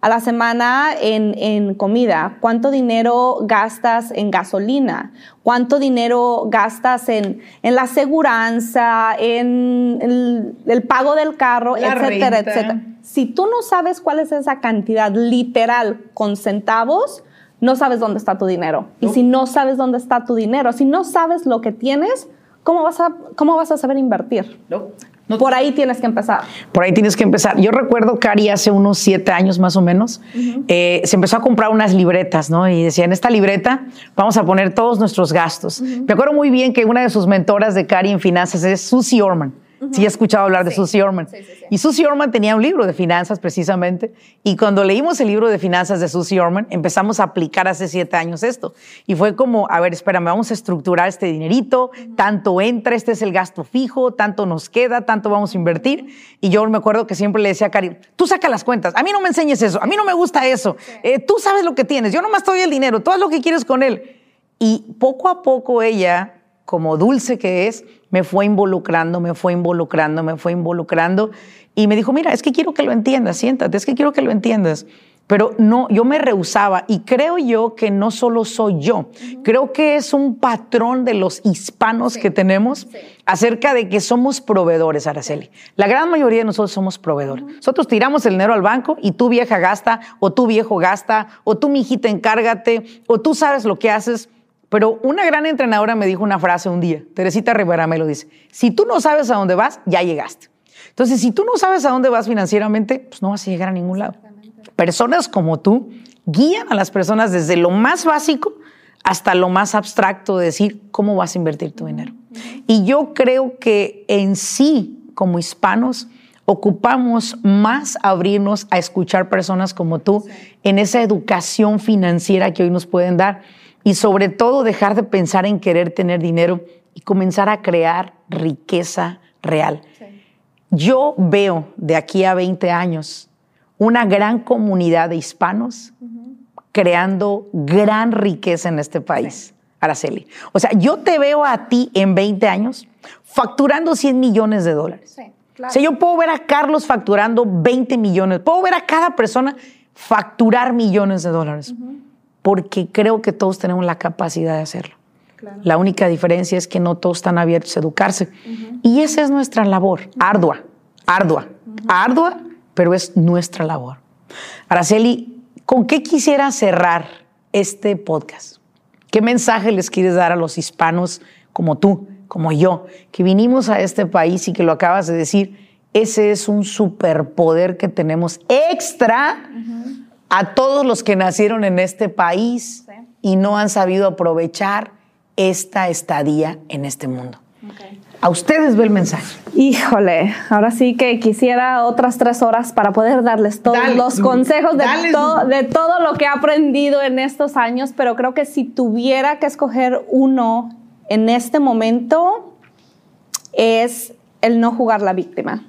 a la semana en, comida? ¿Cuánto dinero gastas en gasolina? ¿Cuánto dinero gastas en, la aseguranza, en el, pago del carro, etcétera, etcétera? Si tú no sabes cuál es esa cantidad literal con centavos, no sabes dónde está tu dinero. Y si no sabes dónde está tu dinero, si no sabes lo que tienes, ¿cómo vas a, cómo vas a saber invertir? No. Por ahí tienes que empezar. Por ahí tienes que empezar. Yo recuerdo, Cari, hace unos siete años más o menos, eh, se empezó a comprar unas libretas, ¿no? Y decía, en esta libreta vamos a poner todos nuestros gastos. Me acuerdo muy bien que una de sus mentoras de Cari en finanzas es Susie Orman. Sí, he escuchado hablar de Susie Orman. y Susie Orman tenía un libro de finanzas precisamente. Y cuando leímos el libro de finanzas de Susie Orman, empezamos a aplicar hace siete años esto. Y fue como, a ver, espérame, vamos a estructurar este dinerito, tanto entra, este es el gasto fijo, tanto nos queda, tanto vamos a invertir. Y yo me acuerdo que siempre le decía a Cari, tú saca las cuentas, a mí no me enseñes eso, a mí no me gusta eso, eh, tú sabes lo que tienes, yo nomás te doy el dinero, tú haz lo que quieres con él. Y poco a poco ella, como dulce que es, me fue involucrando, me fue involucrando, me fue involucrando y me dijo, mira, es que quiero que lo entiendas, siéntate, es que quiero que lo entiendas. Pero no, yo me rehusaba y creo yo que no solo soy yo, creo que es un patrón de los hispanos que tenemos acerca de que somos proveedores, Araceli. La gran mayoría de nosotros somos proveedores. Nosotros tiramos el dinero al banco y tú vieja gasta, o tú viejo gasta, o tú mi hijita encárgate, o tú sabes lo que haces. Pero una gran entrenadora me dijo una frase un día, Teresita Rivera me lo dice, si tú no sabes a dónde vas, ya llegaste. Entonces, si tú no sabes a dónde vas financieramente, pues no vas a llegar a ningún lado. Personas como tú guían a las personas desde lo más básico hasta lo más abstracto de decir cómo vas a invertir tu dinero. Y yo creo que en sí, como hispanos, ocupamos más abrirnos a escuchar personas como tú en esa educación financiera que hoy nos pueden dar y sobre todo dejar de pensar en querer tener dinero y comenzar a crear riqueza real. Yo veo de aquí a 20 años una gran comunidad de hispanos creando gran riqueza en este país. Araceli. O sea, yo te veo a ti en 20 años facturando 100 millones de dólares. Sí, claro. O sea, yo puedo ver a Carlos facturando 20 millones, puedo ver a cada persona facturar millones de dólares porque creo que todos tenemos la capacidad de hacerlo. La única diferencia es que no todos están abiertos a educarse. Y esa es nuestra labor, ardua, ardua, ardua, pero es nuestra labor. Araceli, ¿con qué quisiera cerrar este podcast? ¿Qué mensaje les quieres dar a los hispanos como tú, como yo, que vinimos a este país y que lo acabas de decir? Ese es un superpoder que tenemos extra a todos los que nacieron en este país y no han sabido aprovechar esta estadía en este mundo. A ustedes ve el mensaje. Híjole, ahora sí que quisiera otras tres horas para poder darles todos los consejos de, de todo lo que he aprendido en estos años, pero creo que si tuviera que escoger uno en este momento es el no jugar la víctima.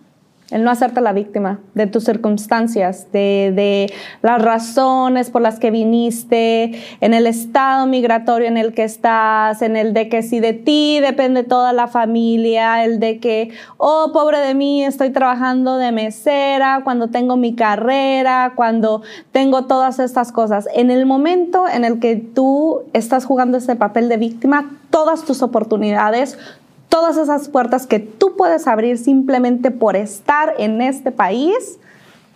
El no hacerte la víctima de tus circunstancias, de, las razones por las que viniste, en el estado migratorio en el que estás, en el de que si de ti depende toda la familia, el de que, oh, pobre de mí, estoy trabajando de mesera, cuando tengo mi carrera, cuando tengo todas estas cosas. En el momento en el que tú estás jugando ese papel de víctima, todas tus oportunidades, todas esas puertas que tú puedes abrir simplemente por estar en este país,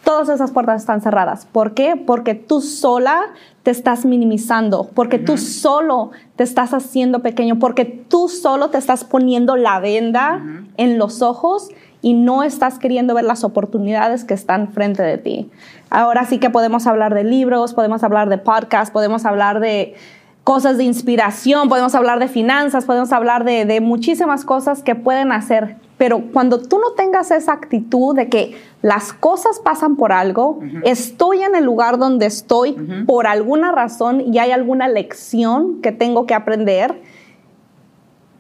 todas esas puertas están cerradas. ¿Por qué? Porque tú sola te estás minimizando, porque tú solo te estás haciendo pequeño, porque tú solo te estás poniendo la venda en los ojos y no estás queriendo ver las oportunidades que están frente de ti. Ahora sí que podemos hablar de libros, podemos hablar de podcasts, podemos hablar de cosas de inspiración, podemos hablar de finanzas, podemos hablar de, muchísimas cosas que pueden hacer. Pero cuando tú no tengas esa actitud de que las cosas pasan por algo, estoy en el lugar donde estoy por alguna razón y hay alguna lección que tengo que aprender,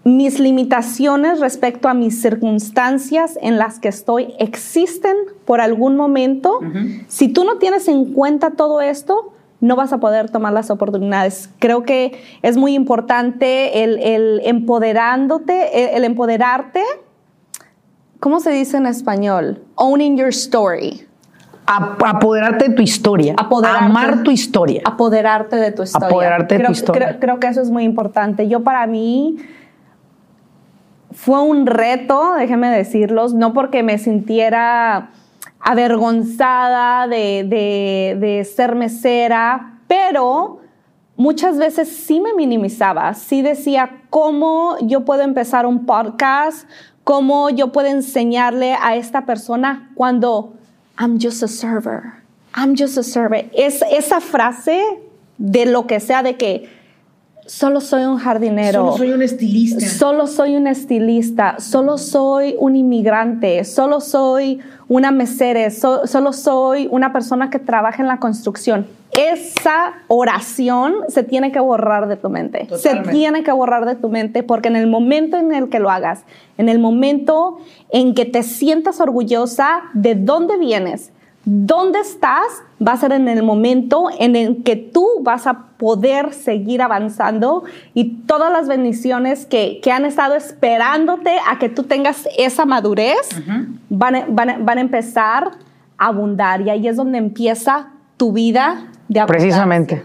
mis limitaciones respecto a mis circunstancias en las que estoy existen por algún momento. Si tú no tienes en cuenta todo esto, no vas a poder tomar las oportunidades. Creo que es muy importante el, empoderándote, el, empoderarte. ¿Cómo se dice en español? Owning your story. apoderarte de tu historia. amar tu historia. Apoderarte de tu historia. Apoderarte de tu historia. creo que eso es muy importante. Yo para mí fue un reto, déjenme decirlos, no porque me sintiera avergonzada de, ser mesera, pero muchas veces sí me minimizaba, sí decía cómo yo puedo empezar un podcast, cómo yo puedo enseñarle a esta persona cuando I'm just a server, I'm just a server. Es esa frase de lo que sea de que Solo soy un jardinero. Solo soy un estilista. Solo soy un estilista. Solo soy un inmigrante. Solo soy una mesera. solo soy una persona que trabaja en la construcción. Esa oración se tiene que borrar de tu mente. Se tiene que borrar de tu mente porque en el momento en el que lo hagas, en el momento en que te sientas orgullosa de dónde vienes, dónde estás va a ser en el momento en el que tú vas a poder seguir avanzando y todas las bendiciones que, han estado esperándote a que tú tengas esa madurez van, a empezar a abundar y ahí es donde empieza tu vida de abundancia. Precisamente.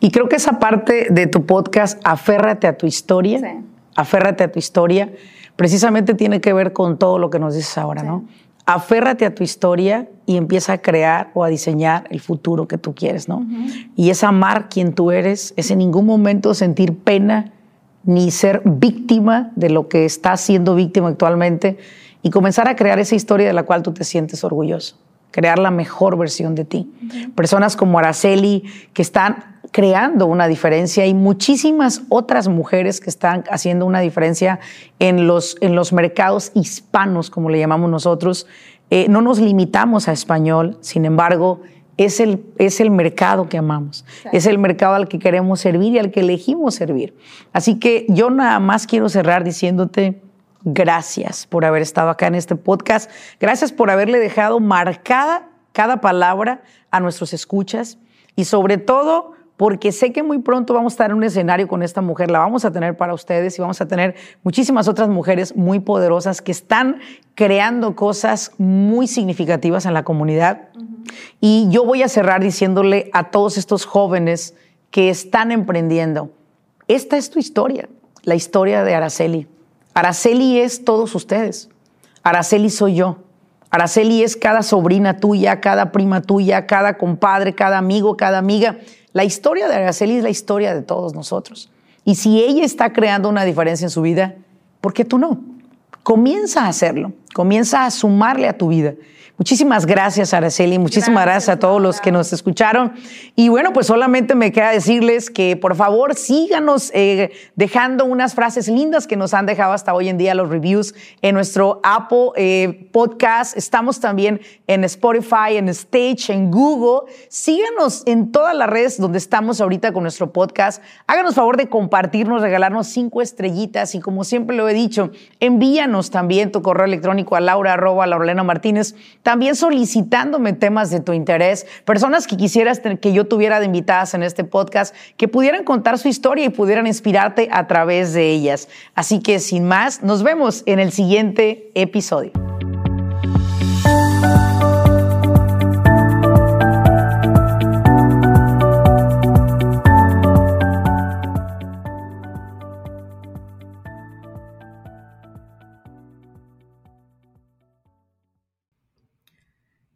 Y creo que esa parte de tu podcast, aférrate a tu historia, aférrate a tu historia, precisamente tiene que ver con todo lo que nos dices ahora, ¿no? Aférrate a tu historia y empieza a crear o a diseñar el futuro que tú quieres, ¿no? Y es amar quien tú eres, es en ningún momento sentir pena ni ser víctima de lo que estás siendo víctima actualmente y comenzar a crear esa historia de la cual tú te sientes orgulloso, crear la mejor versión de ti. Personas como Araceli que están creando una diferencia y muchísimas otras mujeres que están haciendo una diferencia en los, en los mercados hispanos, como le llamamos nosotros. Eh, no nos limitamos a español, sin embargo, es el, es el mercado que amamos, es el mercado al que queremos servir y al que elegimos servir. Así que yo nada más quiero cerrar diciéndote gracias por haber estado acá en este podcast, gracias por haberle dejado marcada cada palabra a nuestros escuchas y sobre todo porque sé que muy pronto vamos a estar en un escenario con esta mujer, la vamos a tener para ustedes y vamos a tener muchísimas otras mujeres muy poderosas que están creando cosas muy significativas en la comunidad. Y yo voy a cerrar diciéndole a todos estos jóvenes que están emprendiendo, esta es tu historia, la historia de Araceli. Araceli es todos ustedes. Araceli soy yo. Araceli es cada sobrina tuya, cada prima tuya, cada compadre, cada amigo, cada amiga. La historia de Araceli es la historia de todos nosotros. Y si ella está creando una diferencia en su vida, ¿por qué tú no? Comienza a hacerlo, comienza a sumarle a tu vida. Muchísimas gracias, Araceli. Muchísimas gracias, a todos los que nos escucharon. Y bueno, pues solamente me queda decirles que por favor síganos eh, dejando unas frases lindas que nos han dejado hasta hoy en día los reviews en nuestro Apple eh, Podcast. Estamos también en Spotify, en Stage, en Google. Síganos en todas las redes donde estamos ahorita con nuestro podcast. Háganos favor de compartirnos, regalarnos cinco estrellitas y como siempre lo he dicho, envíanos también tu correo electrónico a laura arroba Laurelena Martínez, también solicitándome temas de tu interés, personas que quisieras que yo tuviera de invitadas en este podcast, que pudieran contar su historia y pudieran inspirarte a través de ellas. Así que sin más, nos vemos en el siguiente episodio.